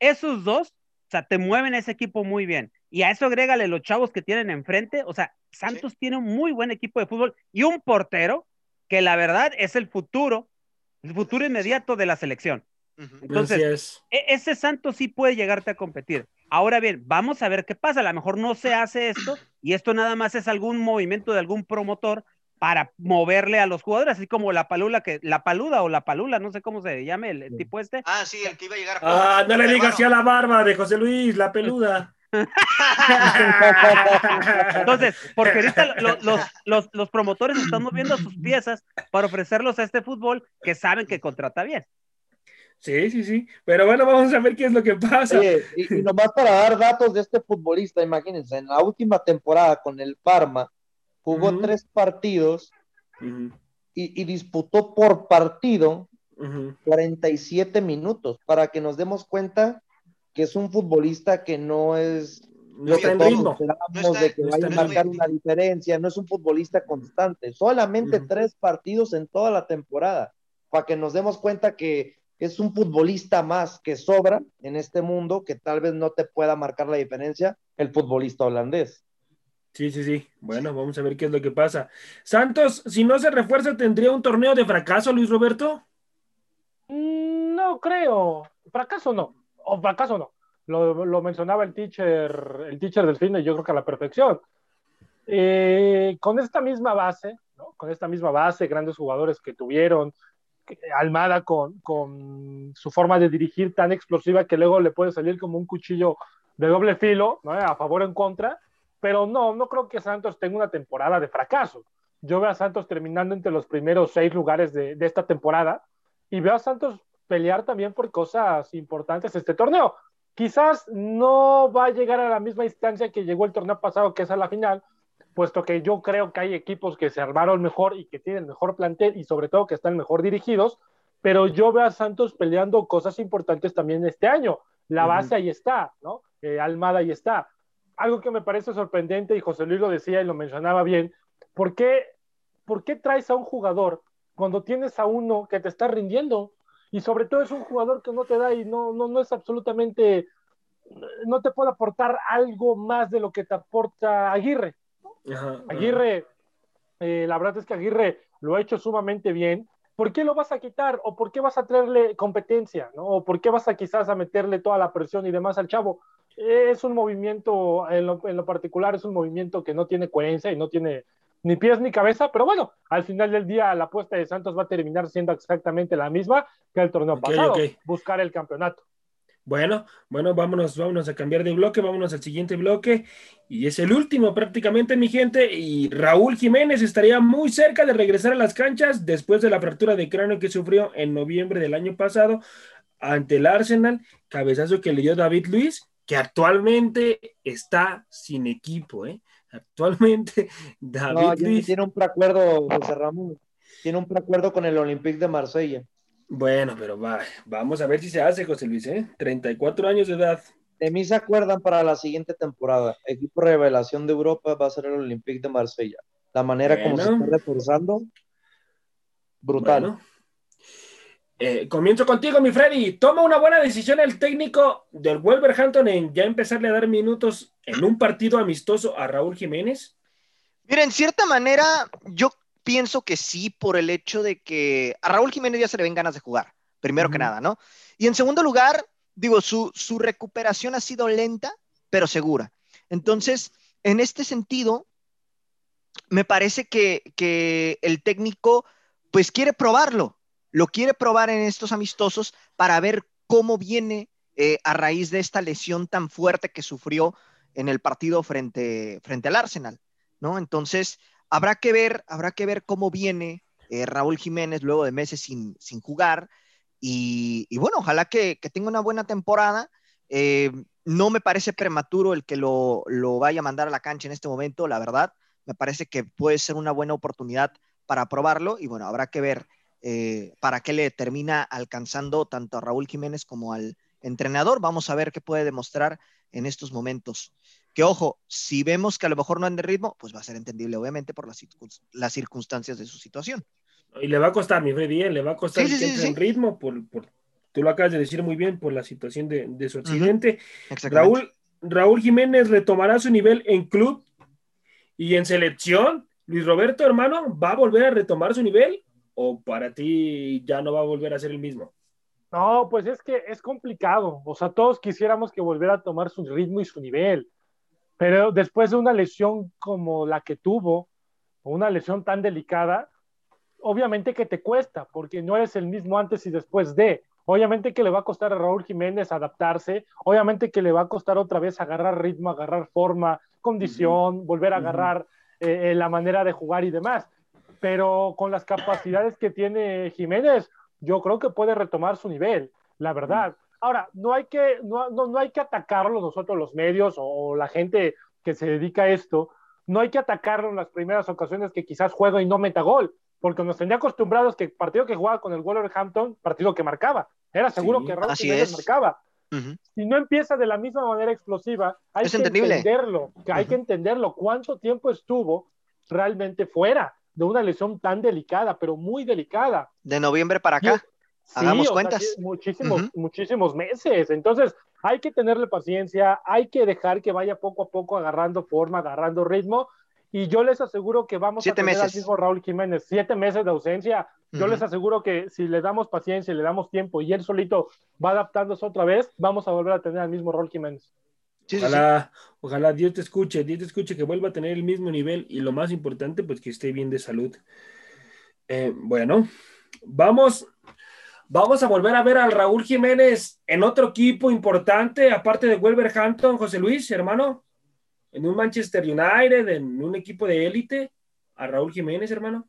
esos dos, o sea, te mueven ese equipo muy bien. Y a eso agrégale los chavos que tienen enfrente. O sea, Santos tiene un muy buen equipo de fútbol y un portero que la verdad es el futuro, el futuro inmediato de la selección. Entonces, e, ese Santos sí puede llegarte a competir. Ahora bien, vamos a ver qué pasa. A lo mejor no se hace esto y esto nada más es algún movimiento de algún promotor para moverle a los jugadores, así como la palula que, la paluda o la palula, no sé cómo se llame el, tipo este. Ah, sí, el que iba a llegar a Ah, no le digas así a la barba de José Luis, la peluda. Entonces, porque ahorita los, promotores están moviendo sus piezas para ofrecerlos a este fútbol que saben que contrata bien. Sí, sí, sí. Pero bueno, vamos a ver qué es lo que pasa. y, nomás para dar datos de este futbolista, imagínense, en la última temporada con el Parma, jugó tres partidos y, disputó por partido 47 minutos, para que nos demos cuenta que es un futbolista que no es lo que todos esperamos de que vaya a marcar una diferencia, no es un futbolista constante, solamente tres partidos en toda la temporada, para que nos demos cuenta que es un futbolista más que sobra en este mundo, que tal vez no te pueda marcar la diferencia el futbolista holandés. Sí, sí, sí. Bueno, vamos a ver qué es lo que pasa. Santos, si no se refuerza, ¿tendría un torneo de fracaso, Luis Roberto? Mm, no creo. Fracaso no. O fracaso no. Lo, mencionaba el teacher, el teacher del fin, y yo creo que a la perfección. Eh, con esta misma base, ¿no? con esta misma base, grandes jugadores que tuvieron, Almada con, con, su forma de dirigir tan explosiva que luego le puede salir como un cuchillo de doble filo, ¿no? a favor o en contra, pero no, no creo que Santos tenga una temporada de fracaso. Yo veo a Santos terminando entre los primeros seis lugares de, de esta temporada y veo a Santos pelear también por cosas importantes este torneo. Quizás no va a llegar a la misma instancia que llegó el torneo pasado, que es a la final, puesto que yo creo que hay equipos que se armaron mejor y que tienen mejor plantel y sobre todo que están mejor dirigidos, pero yo veo a Santos peleando cosas importantes también este año. La base ahí está, ¿no? Eh, Almada ahí está. Algo que me parece sorprendente, y José Luis lo decía y lo mencionaba bien, ¿por qué, ¿por qué traes a un jugador cuando tienes a uno que te está rindiendo? Y sobre todo es un jugador que no te da y no, no, no es absolutamente, no te puede aportar algo más de lo que te aporta Aguirre. Aguirre, eh, la verdad es que Aguirre lo ha hecho sumamente bien. ¿Por qué lo vas a quitar? ¿O por qué vas a traerle competencia? ¿no? ¿O por qué vas a quizás a meterle toda la presión y demás al chavo? Es un movimiento, en lo, en lo particular, es un movimiento que no tiene coherencia y no tiene ni pies ni cabeza, pero bueno, al final del día la apuesta de Santos va a terminar siendo exactamente la misma que el torneo pasado, buscar el campeonato. Bueno, bueno, vámonos, vámonos a cambiar de bloque, vámonos al siguiente bloque. Y es el último prácticamente, mi gente. Y Raúl Jiménez estaría muy cerca de regresar a las canchas después de la fractura de cráneo que sufrió en noviembre del año pasado ante el Arsenal. Cabezazo que le dio David Luis, que actualmente está sin equipo, ¿eh? Actualmente, [laughs] David Tiene un preacuerdo, José Ramón. Tiene un preacuerdo con el Olympique de Marsella. Bueno, pero va, vamos a ver si se hace, José Luis, ¿eh? 34 años de edad. De mí se acuerdan para la siguiente temporada. Equipo revelación de Europa va a ser el Olympique de Marsella. La manera como se está reforzando, brutal. Eh, comienzo contigo, mi Freddy. Toma una buena decisión el técnico del Wolverhampton en ya empezarle a dar minutos en un partido amistoso a Raúl Jiménez. Mira, en cierta manera, yo pienso que sí por el hecho de que a Raúl Jiménez ya se le ven ganas de jugar, primero que nada, ¿no? Y en segundo lugar, digo, su, su recuperación ha sido lenta, pero segura. Entonces, en este sentido, me parece que, que el técnico pues quiere probarlo, lo quiere probar en estos amistosos para ver cómo viene eh, a raíz de esta lesión tan fuerte que sufrió en el partido frente, frente al Arsenal, ¿no? Entonces, habrá que ver, habrá que ver cómo viene eh, Raúl Jiménez luego de meses sin, sin jugar. Y, bueno, ojalá que, que, tenga una buena temporada. Eh, no me parece prematuro el que lo, lo, vaya a mandar a la cancha en este momento, la verdad. Me parece que puede ser una buena oportunidad para probarlo y bueno, habrá que ver eh, para qué le termina alcanzando tanto a Raúl Jiménez como al entrenador. Vamos a ver qué puede demostrar en estos momentos. Que ojo, si vemos que a lo mejor no anda en ritmo, pues va a ser entendible, obviamente, por las, las circunstancias de su situación. Y le va a costar, mi Freddy, ¿eh? le va a costar sí, sí, que sí, en ritmo, por, por, tú lo acabas de decir muy bien, por la situación de, de su accidente. Uh -huh. Raúl, Raúl Jiménez retomará su nivel en club y en selección. Luis Roberto, hermano, ¿va a volver a retomar su nivel? ¿O para ti ya no va a volver a ser el mismo? No, pues es que es complicado. O sea, todos quisiéramos que volviera a tomar su ritmo y su nivel. Pero después de una lesión como la que tuvo, o una lesión tan delicada, obviamente que te cuesta, porque no eres el mismo antes y después de. Obviamente que le va a costar a Raúl Jiménez adaptarse, obviamente que le va a costar otra vez agarrar ritmo, agarrar forma, condición, uh -huh. volver a agarrar eh, la manera de jugar y demás. Pero con las capacidades que tiene Jiménez, yo creo que puede retomar su nivel, la verdad. Ahora, no hay que, no, no, no hay que atacarlo nosotros los medios o la gente que se dedica a esto, no hay que atacarlo en las primeras ocasiones que quizás juega y no meta gol, porque nos tenía acostumbrados que el partido que jugaba con el Wolverhampton, partido que marcaba, era seguro sí, que Raúl Jiménez marcaba. Uh -huh. Si no empieza de la misma manera explosiva, hay es que entendible. entenderlo, que hay uh -huh. que entenderlo, cuánto tiempo estuvo realmente fuera de una lesión tan delicada, pero muy delicada. De noviembre para acá. Sí, Hagamos cuentas. Sea, muchísimos, uh -huh. muchísimos meses. Entonces, hay que tenerle paciencia, hay que dejar que vaya poco a poco agarrando forma, agarrando ritmo. Y yo les aseguro que vamos Siete a tener meses. al mismo Raúl Jiménez. Siete meses de ausencia. Yo uh -huh. les aseguro que si le damos paciencia y le damos tiempo y él solito va adaptándose otra vez, vamos a volver a tener al mismo Raúl Jiménez. Sí, ojalá, sí. ojalá Dios te escuche, Dios te escuche que vuelva a tener el mismo nivel y lo más importante, pues que esté bien de salud. Eh, bueno, vamos, vamos a volver a ver al Raúl Jiménez en otro equipo importante, aparte de Wolverhampton, José Luis, hermano, en un Manchester United, en un equipo de élite, a Raúl Jiménez, hermano.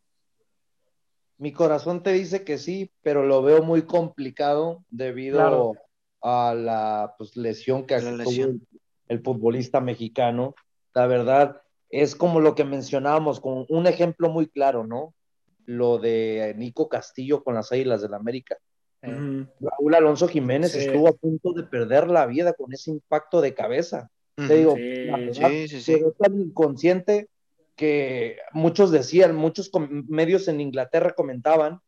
Mi corazón te dice que sí, pero lo veo muy complicado debido claro. a la pues, lesión que la lesión el futbolista mexicano. La verdad, es como lo que mencionábamos, con un ejemplo muy claro, ¿no? Lo de Nico Castillo con las Águilas del la América. Uh -huh. Raúl Alonso Jiménez sí. estuvo a punto de perder la vida con ese impacto de cabeza. Uh -huh. Te digo, sí, la verdad, sí, sí, sí. tan inconsciente que muchos decían, muchos medios en Inglaterra comentaban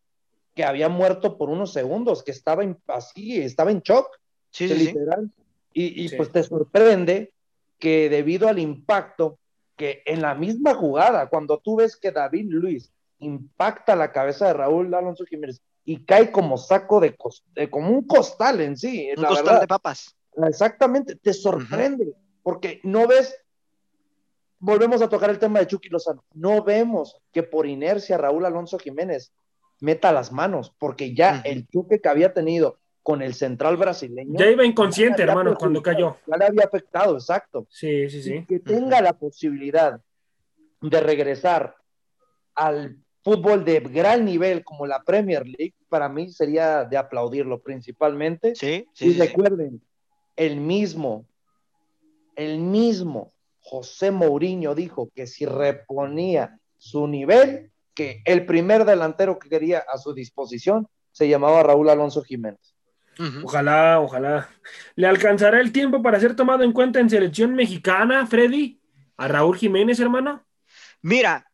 que había muerto por unos segundos, que estaba así, estaba en shock. Sí, sí, literal. Y, y sí. pues te sorprende que debido al impacto, que en la misma jugada, cuando tú ves que David Luis impacta la cabeza de Raúl Alonso Jiménez y cae como saco de, de como un costal en sí. Un costal verdad. de papas. Exactamente, te sorprende, uh -huh. porque no ves, volvemos a tocar el tema de Chucky Lozano, no vemos que por inercia Raúl Alonso Jiménez meta las manos, porque ya uh -huh. el choque que había tenido con el central brasileño. Ya iba inconsciente, hermano, cuando cayó. Ya le había afectado, exacto. Sí, sí, sí. Y que tenga uh -huh. la posibilidad de regresar al fútbol de gran nivel como la Premier League, para mí sería de aplaudirlo principalmente. Sí, sí. Y recuerden, sí. el mismo, el mismo José Mourinho dijo que si reponía su nivel, que el primer delantero que quería a su disposición se llamaba Raúl Alonso Jiménez. Uh -huh. Ojalá, ojalá. ¿Le alcanzará el tiempo para ser tomado en cuenta en selección mexicana, Freddy? ¿A Raúl Jiménez, hermano? Mira,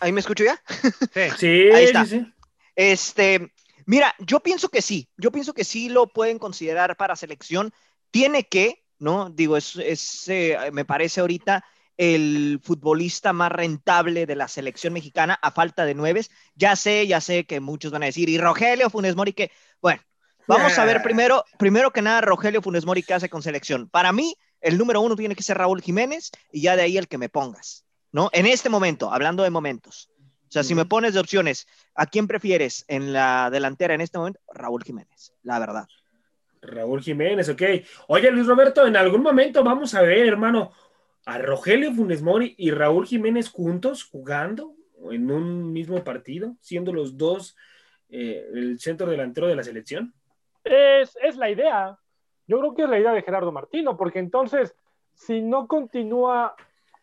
¿ahí me escucho ya? Sí, [laughs] sí ahí está. Sí, sí. Este, mira, yo pienso que sí, yo pienso que sí lo pueden considerar para selección. Tiene que, ¿no? Digo, es, es eh, me parece ahorita el futbolista más rentable de la selección mexicana a falta de nueve. Ya sé, ya sé que muchos van a decir, y Rogelio Funes Mori, que, bueno, vamos a ver [laughs] primero, primero que nada, Rogelio Funes Mori, ¿qué hace con selección? Para mí, el número uno tiene que ser Raúl Jiménez y ya de ahí el que me pongas, ¿no? En este momento, hablando de momentos. O sea, si me pones de opciones, ¿a quién prefieres en la delantera en este momento? Raúl Jiménez, la verdad. Raúl Jiménez, ok. Oye, Luis Roberto, en algún momento vamos a ver, hermano, a Rogelio Funes Mori y Raúl Jiménez juntos jugando en un mismo partido, siendo los dos eh, el centro delantero de la selección. Es, es la idea. Yo creo que es la idea de Gerardo Martino, porque entonces, si no continúa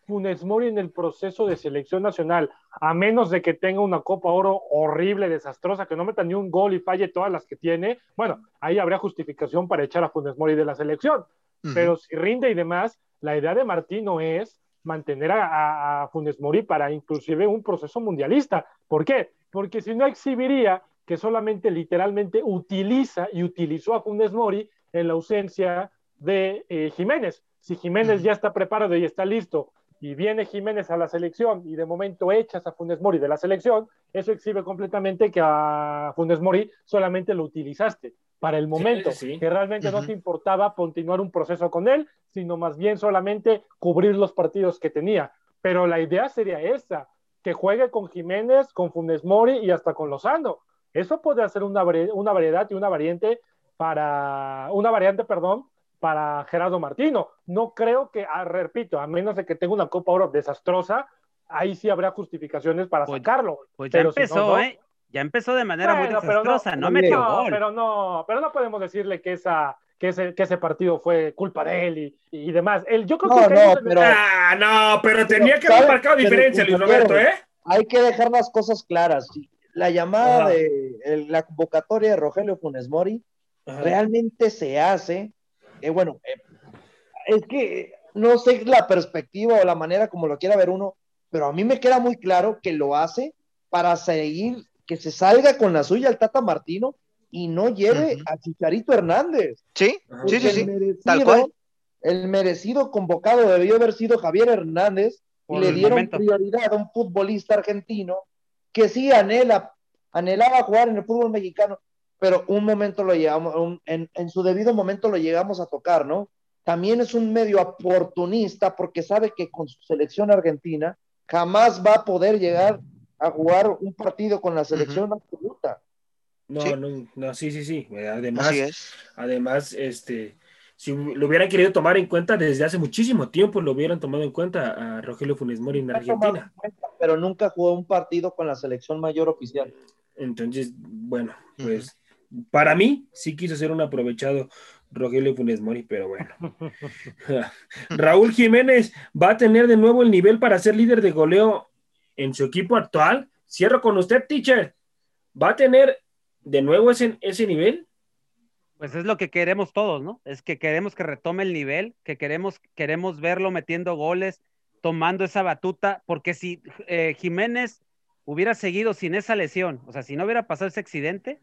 Funes Mori en el proceso de selección nacional, a menos de que tenga una Copa Oro horrible, desastrosa, que no meta ni un gol y falle todas las que tiene, bueno, ahí habría justificación para echar a Funes Mori de la selección. Pero si rinde y demás, la idea de Martino es mantener a, a, Funes Mori para inclusive un proceso mundialista. ¿Por qué? Porque si no exhibiría que solamente literalmente utiliza y utilizó a Funes Mori en la ausencia de eh, Jiménez. Si Jiménez ya está preparado y está listo y viene Jiménez a la selección y de momento echas a Funes Mori de la selección, eso exhibe completamente que a Funes Mori solamente lo utilizaste para el momento, Sí, sí. que realmente no te importaba continuar un proceso con él, sino más bien solamente cubrir los partidos que tenía. Pero la idea sería esa, que juegue con Jiménez, con Funes Mori y hasta con Lozano. Eso puede hacer una, vari- una variedad y una variante para, una variante, perdón, para Gerardo Martino. No creo que, ah, repito, a menos de que tenga una Copa Oro desastrosa, ahí sí habrá justificaciones para Pues- sacarlo. Pues ya Pero si no, empezó, no. ¿eh? Ya empezó de manera Bueno, muy pero no, desastrosa, no, metió no, gol. pero no, pero no podemos decirle que esa que ese, que ese partido fue culpa de él y, y demás. Él, yo creo No, que no, pero- Ah, no, pero tenía que haber marcado Pero, diferencia, Luis Roberto, ¿eh? Hay que dejar las cosas claras. La llamada Ajá. de el- la convocatoria de Rogelio Funes Mori Ajá. realmente se hace. eh, bueno, eh, es que no sé la perspectiva o la manera como lo quiera ver uno, pero a mí me queda muy claro que lo hace para seguir, que se salga con la suya el Tata Martino y no lleve a Chicharito Hernández. ¿Sí? Sí, sí, merecido- tal cual. El merecido convocado debió haber sido Javier Hernández y Por le dieron momento. prioridad a un futbolista argentino que sí anhela, anhelaba jugar en el fútbol mexicano, pero un momento lo llegamos, un- en, en su debido momento lo llegamos a tocar, ¿no? También es un medio oportunista porque sabe que con su selección argentina jamás va a poder llegar a jugar un partido con la selección absoluta. No, Sí. no, no, sí, sí, sí. Además, Así es. además, este, si lo hubieran querido tomar en cuenta desde hace muchísimo tiempo, lo hubieran tomado en cuenta a Rogelio Funes Mori en Argentina. Pero nunca jugó un partido con la selección mayor oficial. Entonces, bueno, pues para mí sí quiso ser un aprovechado Rogelio Funes Mori, pero bueno. [laughs] [laughs] Raúl Jiménez va a tener de nuevo el nivel para ser líder de goleo en su equipo actual. Cierro con usted, teacher. ¿Va a tener de nuevo ese, ese nivel? Pues es lo que queremos todos, ¿no? Es que queremos que retome el nivel, que queremos, queremos verlo metiendo goles, tomando esa batuta, porque si eh, Jiménez hubiera seguido sin esa lesión, o sea, si no hubiera pasado ese accidente,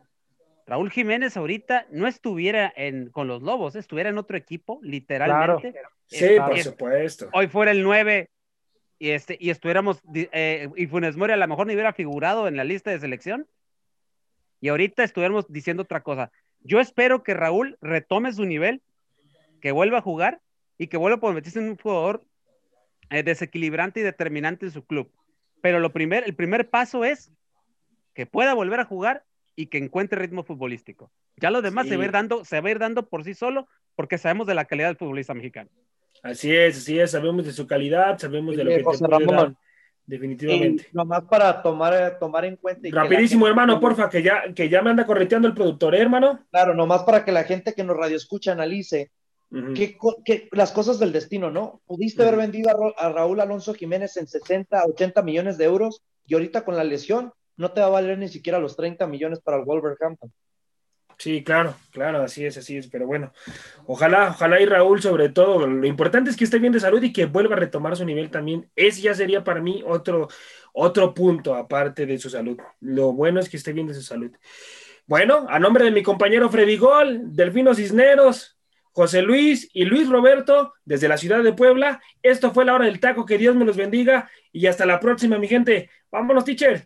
Raúl Jiménez ahorita no estuviera en, con los Lobos, estuviera en otro equipo, literalmente. Sí, Eh, por eh, supuesto. Hoy fuera el 9 y, este, y estuviéramos, eh, y Funes Mori a lo mejor ni hubiera figurado en la lista de selección. Y ahorita estuviéramos diciendo otra cosa. Yo espero que Raúl retome su nivel, que vuelva a jugar y que vuelva a convertirse en un jugador eh, desequilibrante y determinante en su club. Pero lo primer, el primer paso es que pueda volver a jugar y que encuentre ritmo futbolístico. Ya lo demás Sí. se, va a ir dando, se va a ir dando por sí solo porque sabemos de la calidad del futbolista mexicano. Así es, así es. Sabemos de su calidad, sabemos de lo que te José puede dar, Ramón, definitivamente. Y nomás para tomar, tomar en cuenta. y Rapidísimo, gente- hermano, porfa, que ya, que ya me anda correteando el productor, ¿eh, hermano. Claro, nomás para que la gente que nos radio escucha analice qué co- qué- las cosas del destino, ¿no? Pudiste haber vendido a, a Raúl Alonso Jiménez en 60, 80 millones de euros y ahorita con la lesión no te va a valer ni siquiera los 30 millones para el Wolverhampton. Sí, claro, claro, así es, así es, pero bueno, ojalá, ojalá y Raúl sobre todo, lo importante es que esté bien de salud y que vuelva a retomar su nivel también, ese ya sería para mí otro, otro punto aparte de su salud, lo bueno es que esté bien de su salud. Bueno, a nombre de mi compañero Freddy Gol, Delfino Cisneros, José Luis y Luis Roberto desde la ciudad de Puebla. Esto fue la hora del taco. Que Dios me los bendiga y hasta la próxima, mi gente. Vámonos, teacher.